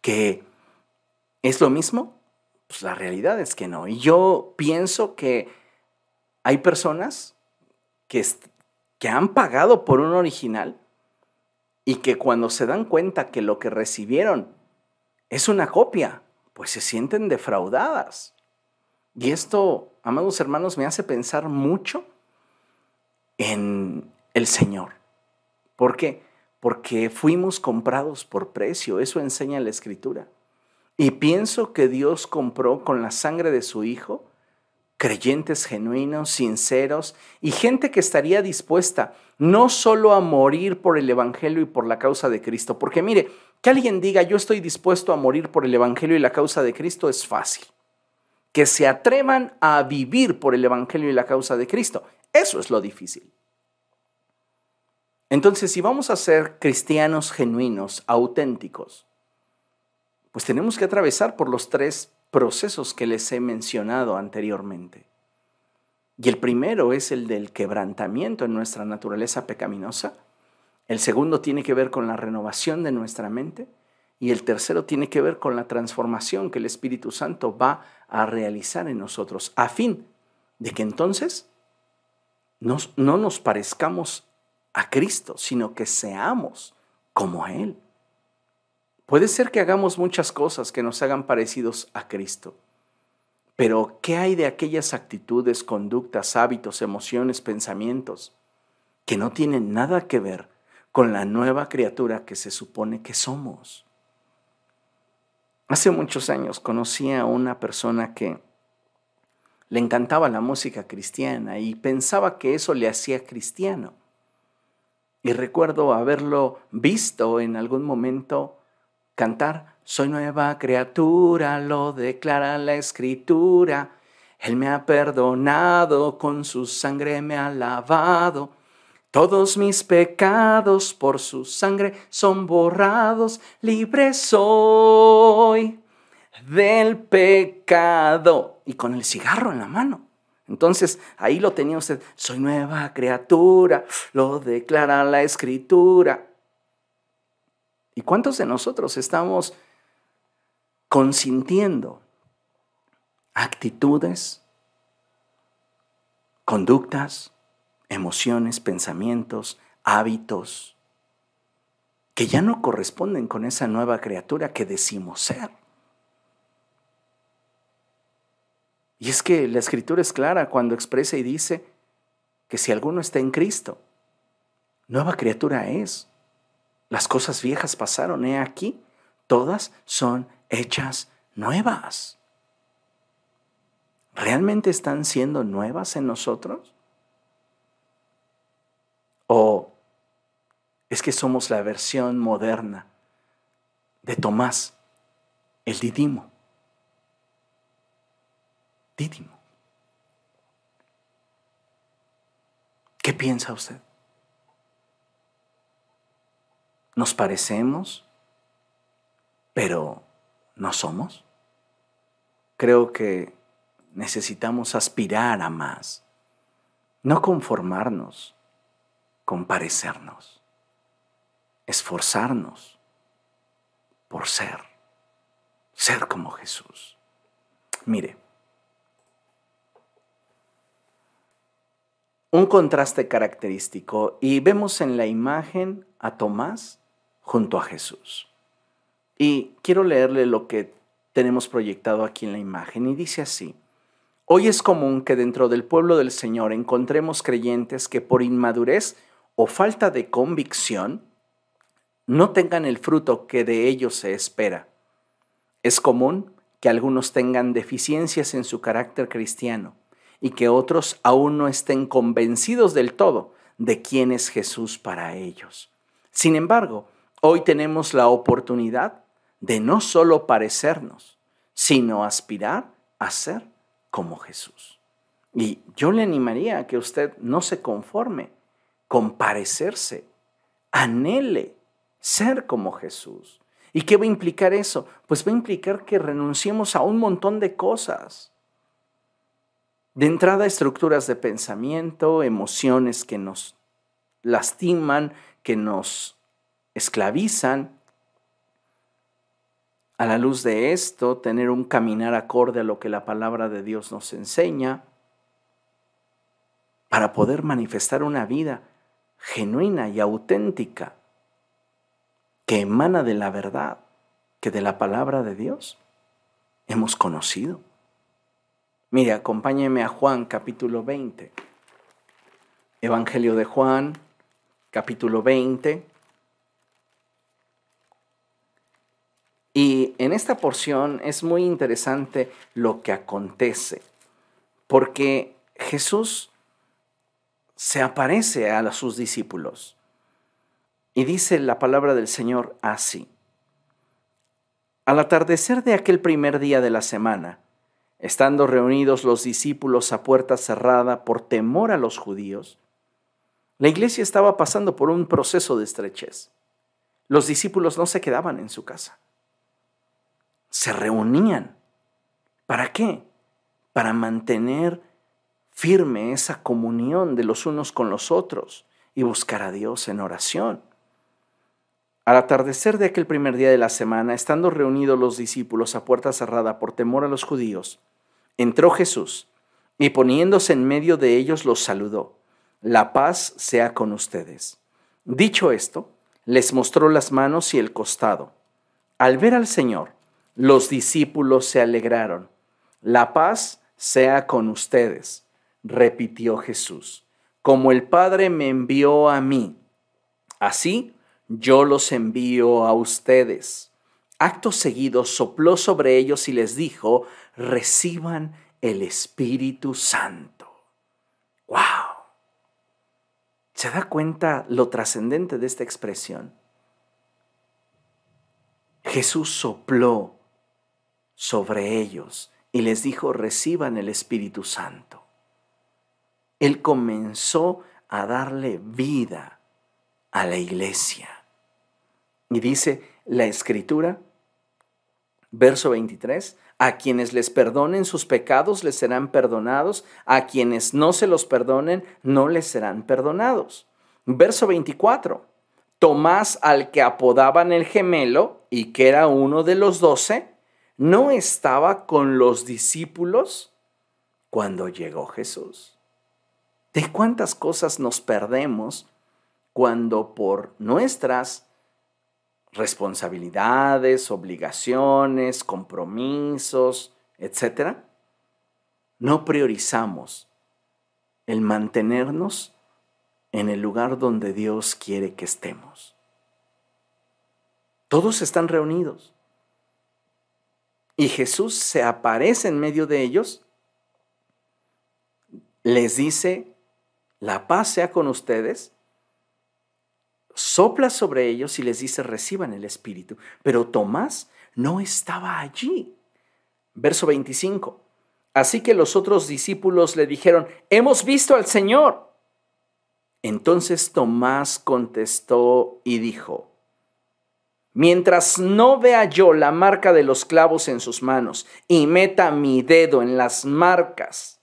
que es lo mismo, pues la realidad es que no. Y yo pienso que hay personas que, han pagado por un original y que cuando se dan cuenta que lo que recibieron es una copia, pues se sienten defraudadas. Y esto, amados hermanos, me hace pensar mucho en el Señor. ¿Por qué? Porque fuimos comprados por precio, eso enseña la Escritura. Y pienso que Dios compró con la sangre de su Hijo creyentes genuinos, sinceros y gente que estaría dispuesta no solo a morir por el Evangelio y por la causa de Cristo, porque mire, Que alguien diga, yo estoy dispuesto a morir por el Evangelio y la causa de Cristo es fácil. Que se atrevan a vivir por el Evangelio y la causa de Cristo, eso es lo difícil. Entonces, si vamos a ser cristianos genuinos, auténticos, pues tenemos que atravesar por los tres procesos que les he mencionado anteriormente. Y el primero es el del quebrantamiento en nuestra naturaleza pecaminosa. El segundo tiene que ver con la renovación de nuestra mente. Y el tercero tiene que ver con la transformación que el Espíritu Santo va a realizar en nosotros, a fin de que entonces no nos parezcamos a Cristo, sino que seamos como Él. Puede ser que hagamos muchas cosas que nos hagan parecidos a Cristo, pero ¿qué hay de aquellas actitudes, conductas, hábitos, emociones, pensamientos que no tienen nada que ver con la nueva criatura que se supone que somos? Hace muchos años conocí a una persona que le encantaba la música cristiana y pensaba que eso le hacía cristiano. Y recuerdo haberlo visto en algún momento cantar, soy nueva criatura, lo declara la escritura. Él me ha perdonado, con su sangre me ha lavado. Todos mis pecados por su sangre son borrados, libre soy del pecado. Y con el cigarro en la mano. Entonces, ahí lo tenía usted, soy nueva criatura, lo declara la escritura. ¿Y cuántos de nosotros estamos consintiendo actitudes, conductas, emociones, pensamientos, hábitos que ya no corresponden con esa nueva criatura que decimos ser? Y es que la escritura es clara cuando expresa y dice que si alguno está en Cristo, nueva criatura es. Las cosas viejas pasaron, he aquí, todas son hechas nuevas. ¿Realmente están siendo nuevas en nosotros? ¿O es que somos la versión moderna de Tomás, el Didimo? ¿Qué piensa usted? ¿Nos parecemos, pero no somos? Creo que necesitamos aspirar a más, no conformarnos con parecernos, esforzarnos por ser, ser como Jesús. Mire, un contraste característico y vemos en la imagen a Tomás junto a Jesús. Y quiero leerle lo que tenemos proyectado aquí en la imagen y dice así. Hoy es común que dentro del pueblo del Señor encontremos creyentes que por inmadurez o falta de convicción no tengan el fruto que de ellos se espera. Es común que algunos tengan deficiencias en su carácter cristiano y que otros aún no estén convencidos del todo de quién es Jesús para ellos. Sin embargo, hoy tenemos la oportunidad de no solo parecernos, sino aspirar a ser como Jesús. Y yo le animaría a que usted no se conforme con parecerse, anhele ser como Jesús. ¿Y qué va a implicar eso? Pues va a implicar que renunciemos a un montón de cosas de entrada, estructuras de pensamiento, emociones que nos lastiman, que nos esclavizan. A la luz de esto, tener un caminar acorde a lo que la palabra de Dios nos enseña, para poder manifestar una vida genuina y auténtica que emana de la verdad que de la palabra de Dios hemos conocido. Mire, acompáñeme a Juan capítulo 20. Evangelio de Juan capítulo 20. Y en esta porción es muy interesante lo que acontece, porque Jesús se aparece a sus discípulos y dice la palabra del Señor así. Al atardecer de aquel primer día de la semana, estando reunidos los discípulos a puerta cerrada por temor a los judíos, la iglesia estaba pasando por un proceso de estrechez. Los discípulos no se quedaban en su casa. Se reunían. ¿Para qué? Para mantener firme esa comunión de los unos con los otros y buscar a Dios en oración. Al atardecer de aquel primer día de la semana, estando reunidos los discípulos a puerta cerrada por temor a los judíos, entró Jesús y poniéndose en medio de ellos los saludó. La paz sea con ustedes. Dicho esto, les mostró las manos y el costado. Al ver al Señor, los discípulos se alegraron. La paz sea con ustedes, repitió Jesús. Como el Padre me envió a mí, así yo los envío a ustedes. Acto seguido sopló sobre ellos y les dijo, reciban el Espíritu Santo. ¡Wow! ¿Se da cuenta lo trascendente de esta expresión? Jesús sopló sobre ellos y les dijo, reciban el Espíritu Santo. Él comenzó a darle vida a la iglesia. Y dice la escritura, verso 23, a quienes les perdonen sus pecados les serán perdonados, a quienes no se los perdonen no les serán perdonados. Verso 24, Tomás al que apodaban el gemelo y que era uno de los doce, no estaba con los discípulos cuando llegó Jesús. ¿De cuántas cosas nos perdemos cuando por nuestras responsabilidades, obligaciones, compromisos, etcétera, no priorizamos el mantenernos en el lugar donde Dios quiere que estemos. Todos están reunidos. Y Jesús se aparece en medio de ellos, les dice, la paz sea con ustedes, sopla sobre ellos y les dice, reciban el Espíritu. Pero Tomás no estaba allí. Verso 25. Así que los otros discípulos le dijeron, hemos visto al Señor. Entonces Tomás contestó y dijo, mientras no vea yo la marca de los clavos en sus manos y meta mi dedo en las marcas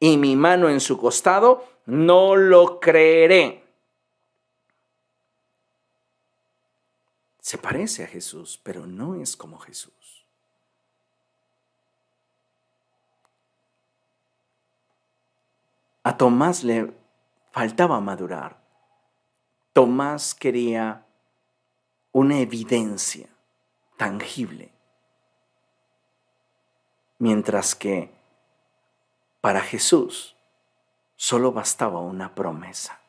y mi mano en su costado, no lo creeré. Se parece a Jesús, pero no es como Jesús. A Tomás le faltaba madurar. Tomás quería una evidencia tangible, mientras que para Jesús solo bastaba una promesa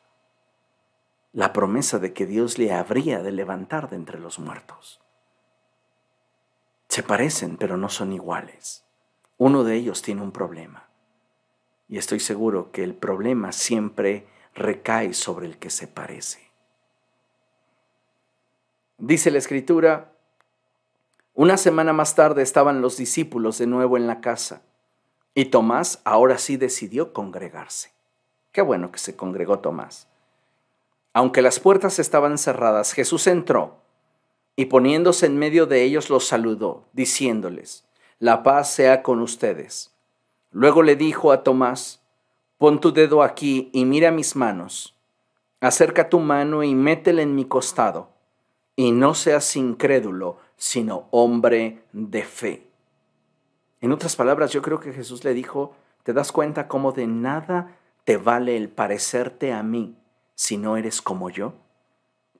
la promesa de que Dios le habría de levantar de entre los muertos. Se parecen, pero no son iguales. Uno de ellos tiene un problema. Y estoy seguro que el problema siempre recae sobre el que se parece. Dice la escritura, una semana más tarde estaban los discípulos de nuevo en la casa y Tomás ahora sí decidió congregarse. Bueno que se congregó Tomás. Aunque las puertas estaban cerradas, Jesús entró y poniéndose en medio de ellos los saludó, diciéndoles, la paz sea con ustedes. Luego le dijo a Tomás, pon tu dedo aquí y mira mis manos. Acerca tu mano y métela en mi costado. Y no seas incrédulo, sino hombre de fe. En otras palabras, yo creo que Jesús le dijo, ¿te das cuenta cómo de nada te vale el parecerte a mí si no eres como yo?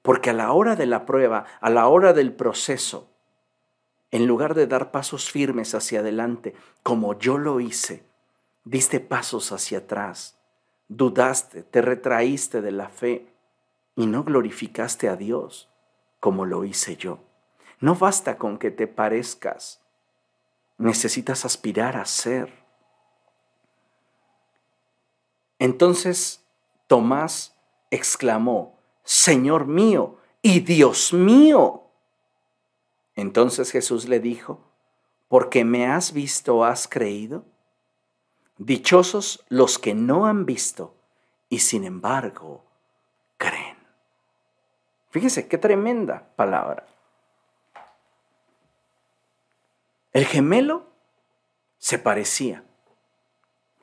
Porque a la hora de la prueba, a la hora del proceso, en lugar de dar pasos firmes hacia adelante, como yo lo hice, diste pasos hacia atrás, dudaste, te retraíste de la fe y no glorificaste a Dios como lo hice yo. No basta con que te parezcas, necesitas aspirar a ser. Entonces Tomás exclamó, Señor mío y Dios mío. Entonces Jesús le dijo, porque me has visto, has creído. Dichosos los que no han visto y sin embargo creen. Fíjense qué tremenda palabra. El gemelo se parecía,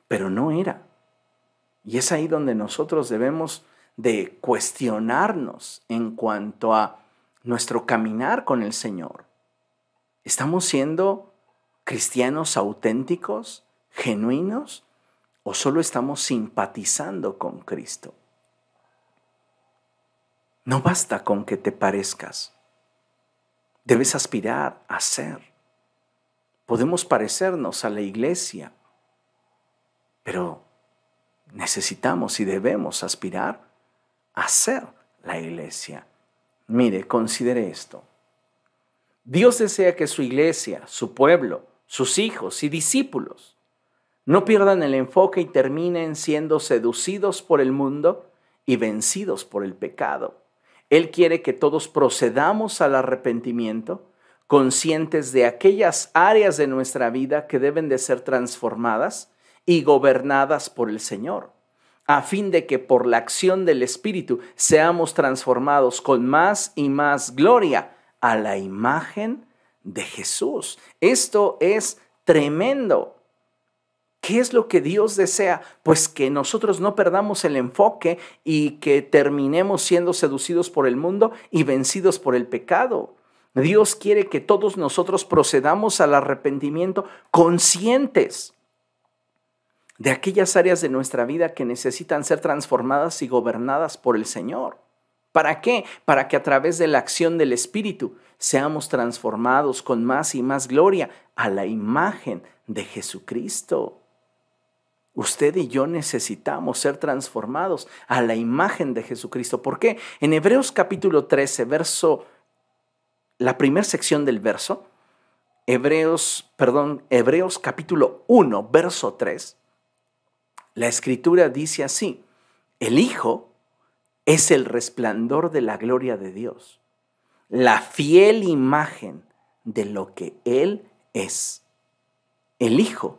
pero no era. Y es ahí donde nosotros debemos de cuestionarnos en cuanto a nuestro caminar con el Señor. ¿Estamos siendo cristianos auténticos, genuinos, o solo estamos simpatizando con Cristo? No basta con que te parezcas. Debes aspirar a ser. Podemos parecernos a la iglesia, pero necesitamos y debemos aspirar a ser la iglesia. Mire, considere esto. Dios desea que su iglesia, su pueblo, sus hijos y discípulos no pierdan el enfoque y terminen siendo seducidos por el mundo y vencidos por el pecado. Él quiere que todos procedamos al arrepentimiento, conscientes de aquellas áreas de nuestra vida que deben de ser transformadas y gobernadas por el Señor, a fin de que por la acción del Espíritu seamos transformados con más y más gloria a la imagen de Jesús. Esto es tremendo. ¿Qué es lo que Dios desea? Pues que nosotros no perdamos el enfoque y que terminemos siendo seducidos por el mundo y vencidos por el pecado. Dios quiere que todos nosotros procedamos al arrepentimiento conscientes de aquellas áreas de nuestra vida que necesitan ser transformadas y gobernadas por el Señor. ¿Para qué? Para que a través de la acción del Espíritu seamos transformados con más y más gloria a la imagen de Jesucristo. Usted y yo necesitamos ser transformados a la imagen de Jesucristo. ¿Por qué? En Hebreos capítulo 13, verso, la primera sección del verso, Hebreos, perdón, Hebreos capítulo 1, verso 3, la escritura dice así, el Hijo es el resplandor de la gloria de Dios, la fiel imagen de lo que Él es. El Hijo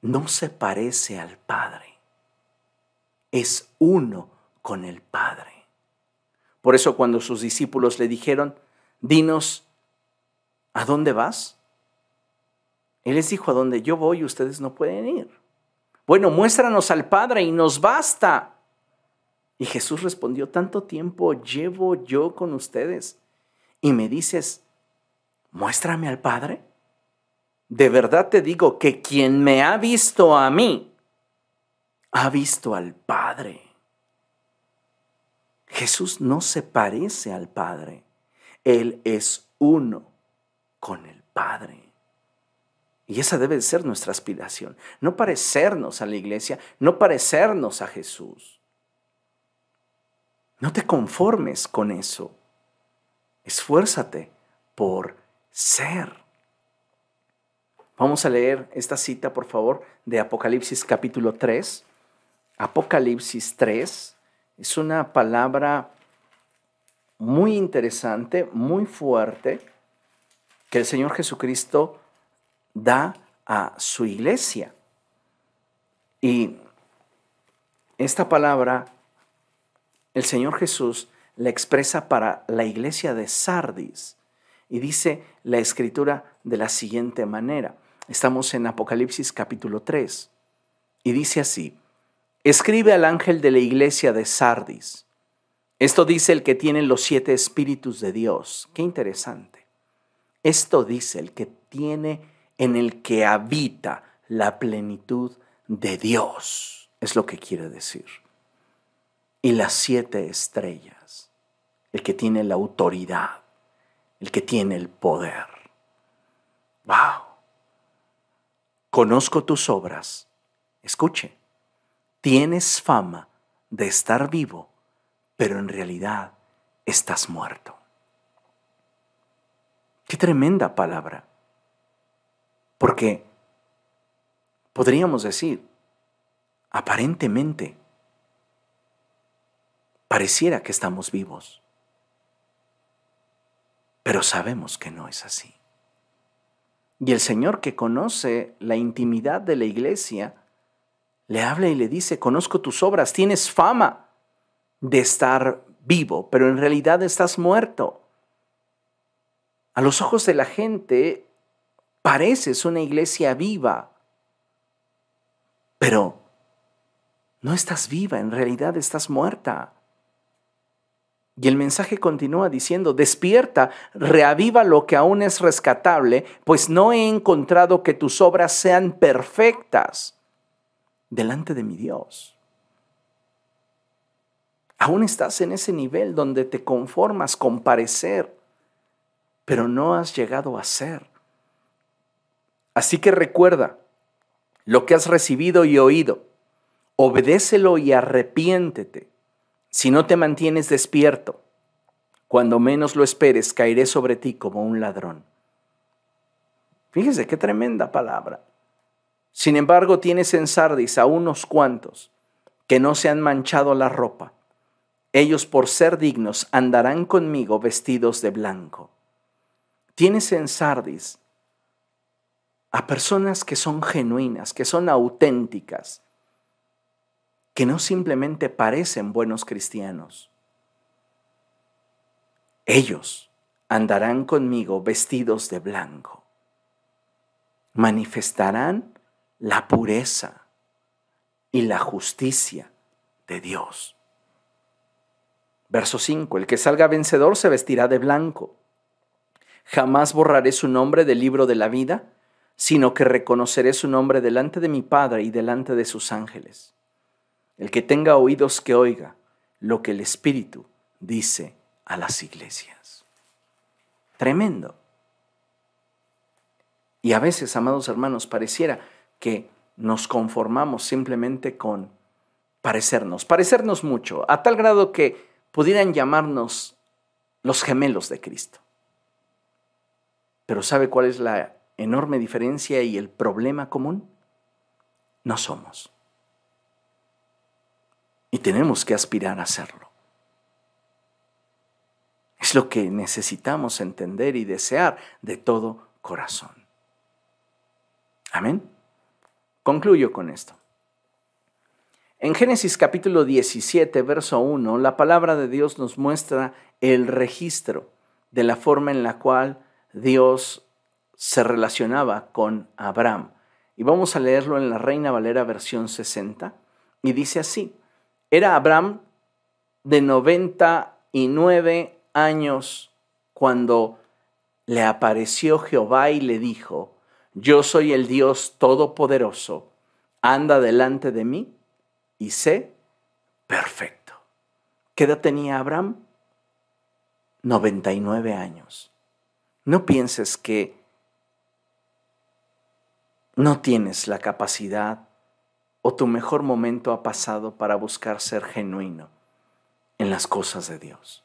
no se parece al Padre, es uno con el Padre. Por eso cuando sus discípulos le dijeron, dinos, ¿a dónde vas? Él les dijo, a dónde yo voy ustedes no pueden ir. Bueno, muéstranos al Padre y nos basta. Y Jesús respondió, tanto tiempo llevo yo con ustedes y me dices, muéstrame al Padre. De verdad te digo que quien me ha visto a mí, ha visto al Padre. Jesús no se parece al Padre. Él es uno con el Padre. Y esa debe ser nuestra aspiración. No parecernos a la iglesia, no parecernos a Jesús. No te conformes con eso. Esfuérzate por ser. Vamos a leer esta cita, por favor, de Apocalipsis capítulo 3. Apocalipsis 3 es una palabra muy interesante, muy fuerte, que el Señor Jesucristo da a su iglesia. Y esta palabra el Señor Jesús la expresa para la iglesia de Sardis. Y dice la escritura de la siguiente manera. Estamos en Apocalipsis capítulo 3. Y dice así, escribe al ángel de la iglesia de Sardis. Esto dice el que tiene los siete espíritus de Dios. Qué interesante. Esto dice el que tiene en el que habita la plenitud de Dios. Es lo que quiere decir y las siete estrellas, el que tiene la autoridad, el que tiene el poder. ¡Wow! Conozco tus obras. Escuche, tienes fama de estar vivo, pero en realidad estás muerto. Qué tremenda palabra. Porque podríamos decir, aparentemente, pareciera que estamos vivos. pero sabemos que no es así. Y el Señor que conoce la intimidad de la iglesia, le habla y le dice, conozco tus obras, tienes fama de estar vivo, pero en realidad estás muerto. A los ojos de la gente pareces una iglesia viva, pero no estás viva, en realidad estás muerta. Y el mensaje continúa diciendo, despierta, reaviva lo que aún es rescatable, pues no he encontrado que tus obras sean perfectas delante de mi Dios. Aún estás en ese nivel donde te conformas con parecer, pero no has llegado a ser. Así que recuerda lo que has recibido y oído, obedécelo y arrepiéntete si no te mantienes despierto, cuando menos lo esperes, caeré sobre ti como un ladrón. Fíjese qué tremenda palabra. Sin embargo, tienes en Sardis a unos cuantos que no se han manchado la ropa. Ellos por ser dignos andarán conmigo vestidos de blanco. Tienes en Sardis a personas que son genuinas, que son auténticas, que no simplemente parecen buenos cristianos. Ellos andarán conmigo vestidos de blanco. Manifestarán la pureza y la justicia de Dios. Verso 5. El que salga vencedor se vestirá de blanco. Jamás borraré su nombre del libro de la vida, sino que reconoceré su nombre delante de mi Padre y delante de sus ángeles. El que tenga oídos que oiga lo que el Espíritu dice a las iglesias. Tremendo. Y a veces, amados hermanos, pareciera que nos conformamos simplemente con parecernos, parecernos mucho, a tal grado que pudieran llamarnos los gemelos de Cristo. Pero ¿sabe cuál es la enorme diferencia y el problema común? No somos. Y tenemos que aspirar a hacerlo. Es lo que necesitamos entender y desear de todo corazón. Amén. Concluyo con esto. En Génesis capítulo 17, verso 1, la palabra de Dios nos muestra el registro de la forma en la cual Dios se relacionaba con Abraham. Y vamos a leerlo en la Reina Valera versión 60. Y dice así, era Abraham de 99 años cuando le apareció Jehová y le dijo, yo soy el Dios Todopoderoso, anda delante de mí y sé perfecto. ¿Qué edad tenía Abraham? 99 años. No pienses que no tienes la capacidad o tu mejor momento ha pasado para buscar ser genuino en las cosas de Dios.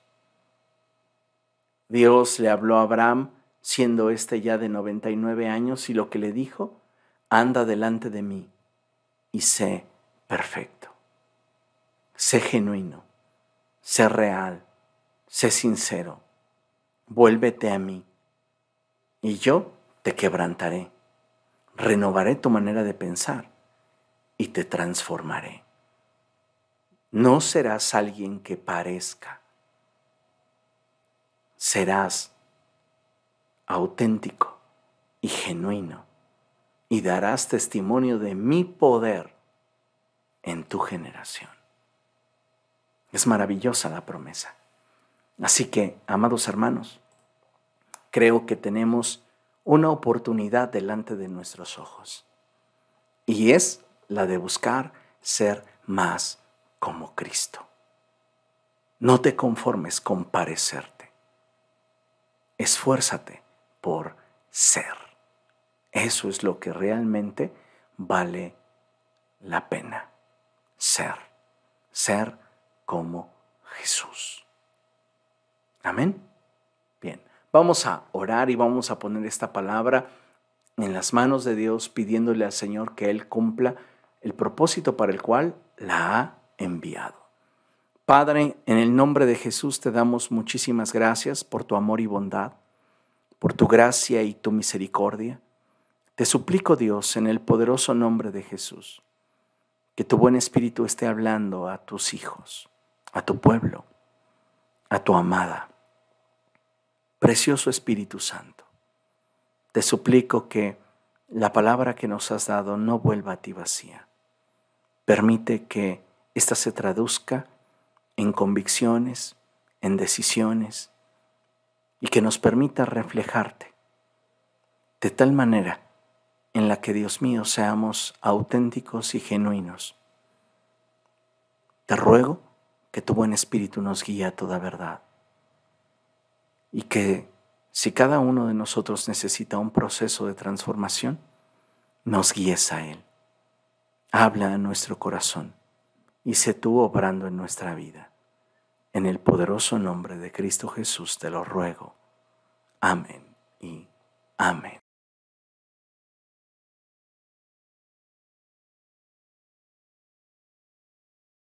Dios le habló a Abraham siendo éste ya de 99 años y lo que le dijo, anda delante de mí y sé perfecto. Sé genuino, sé real, sé sincero, vuélvete a mí y yo te quebrantaré, renovaré tu manera de pensar y te transformaré. No serás alguien que parezca. Serás auténtico y genuino y darás testimonio de mi poder en tu generación. Es maravillosa la promesa. Así que, amados hermanos, creo que tenemos una oportunidad delante de nuestros ojos. Y es la de buscar ser más como Cristo. No te conformes con parecerte. Esfuérzate por ser. Eso es lo que realmente vale la pena. Ser. Ser como Jesús. Amén. Vamos a orar y vamos a poner esta palabra en las manos de Dios pidiéndole al Señor que Él cumpla el propósito para el cual la ha enviado. Padre, en el nombre de Jesús te damos muchísimas gracias por tu amor y bondad. por tu gracia y tu misericordia. Te suplico, Dios, en el poderoso nombre de Jesús, que tu buen espíritu esté hablando a tus hijos, a tu pueblo, a tu amada. Precioso Espíritu Santo, te suplico que la palabra que nos has dado no vuelva a ti vacía. Permite que ésta se traduzca en convicciones, en decisiones, y que nos permita reflejarte de tal manera en la que, Dios mío, seamos auténticos y genuinos. Te ruego que tu buen espíritu nos guíe a toda verdad y que si cada uno de nosotros necesita un proceso de transformación, nos guíes a Él. Habla a nuestro corazón y sé tú obrando en nuestra vida. En el poderoso nombre de Cristo Jesús te lo ruego. Amén y amén.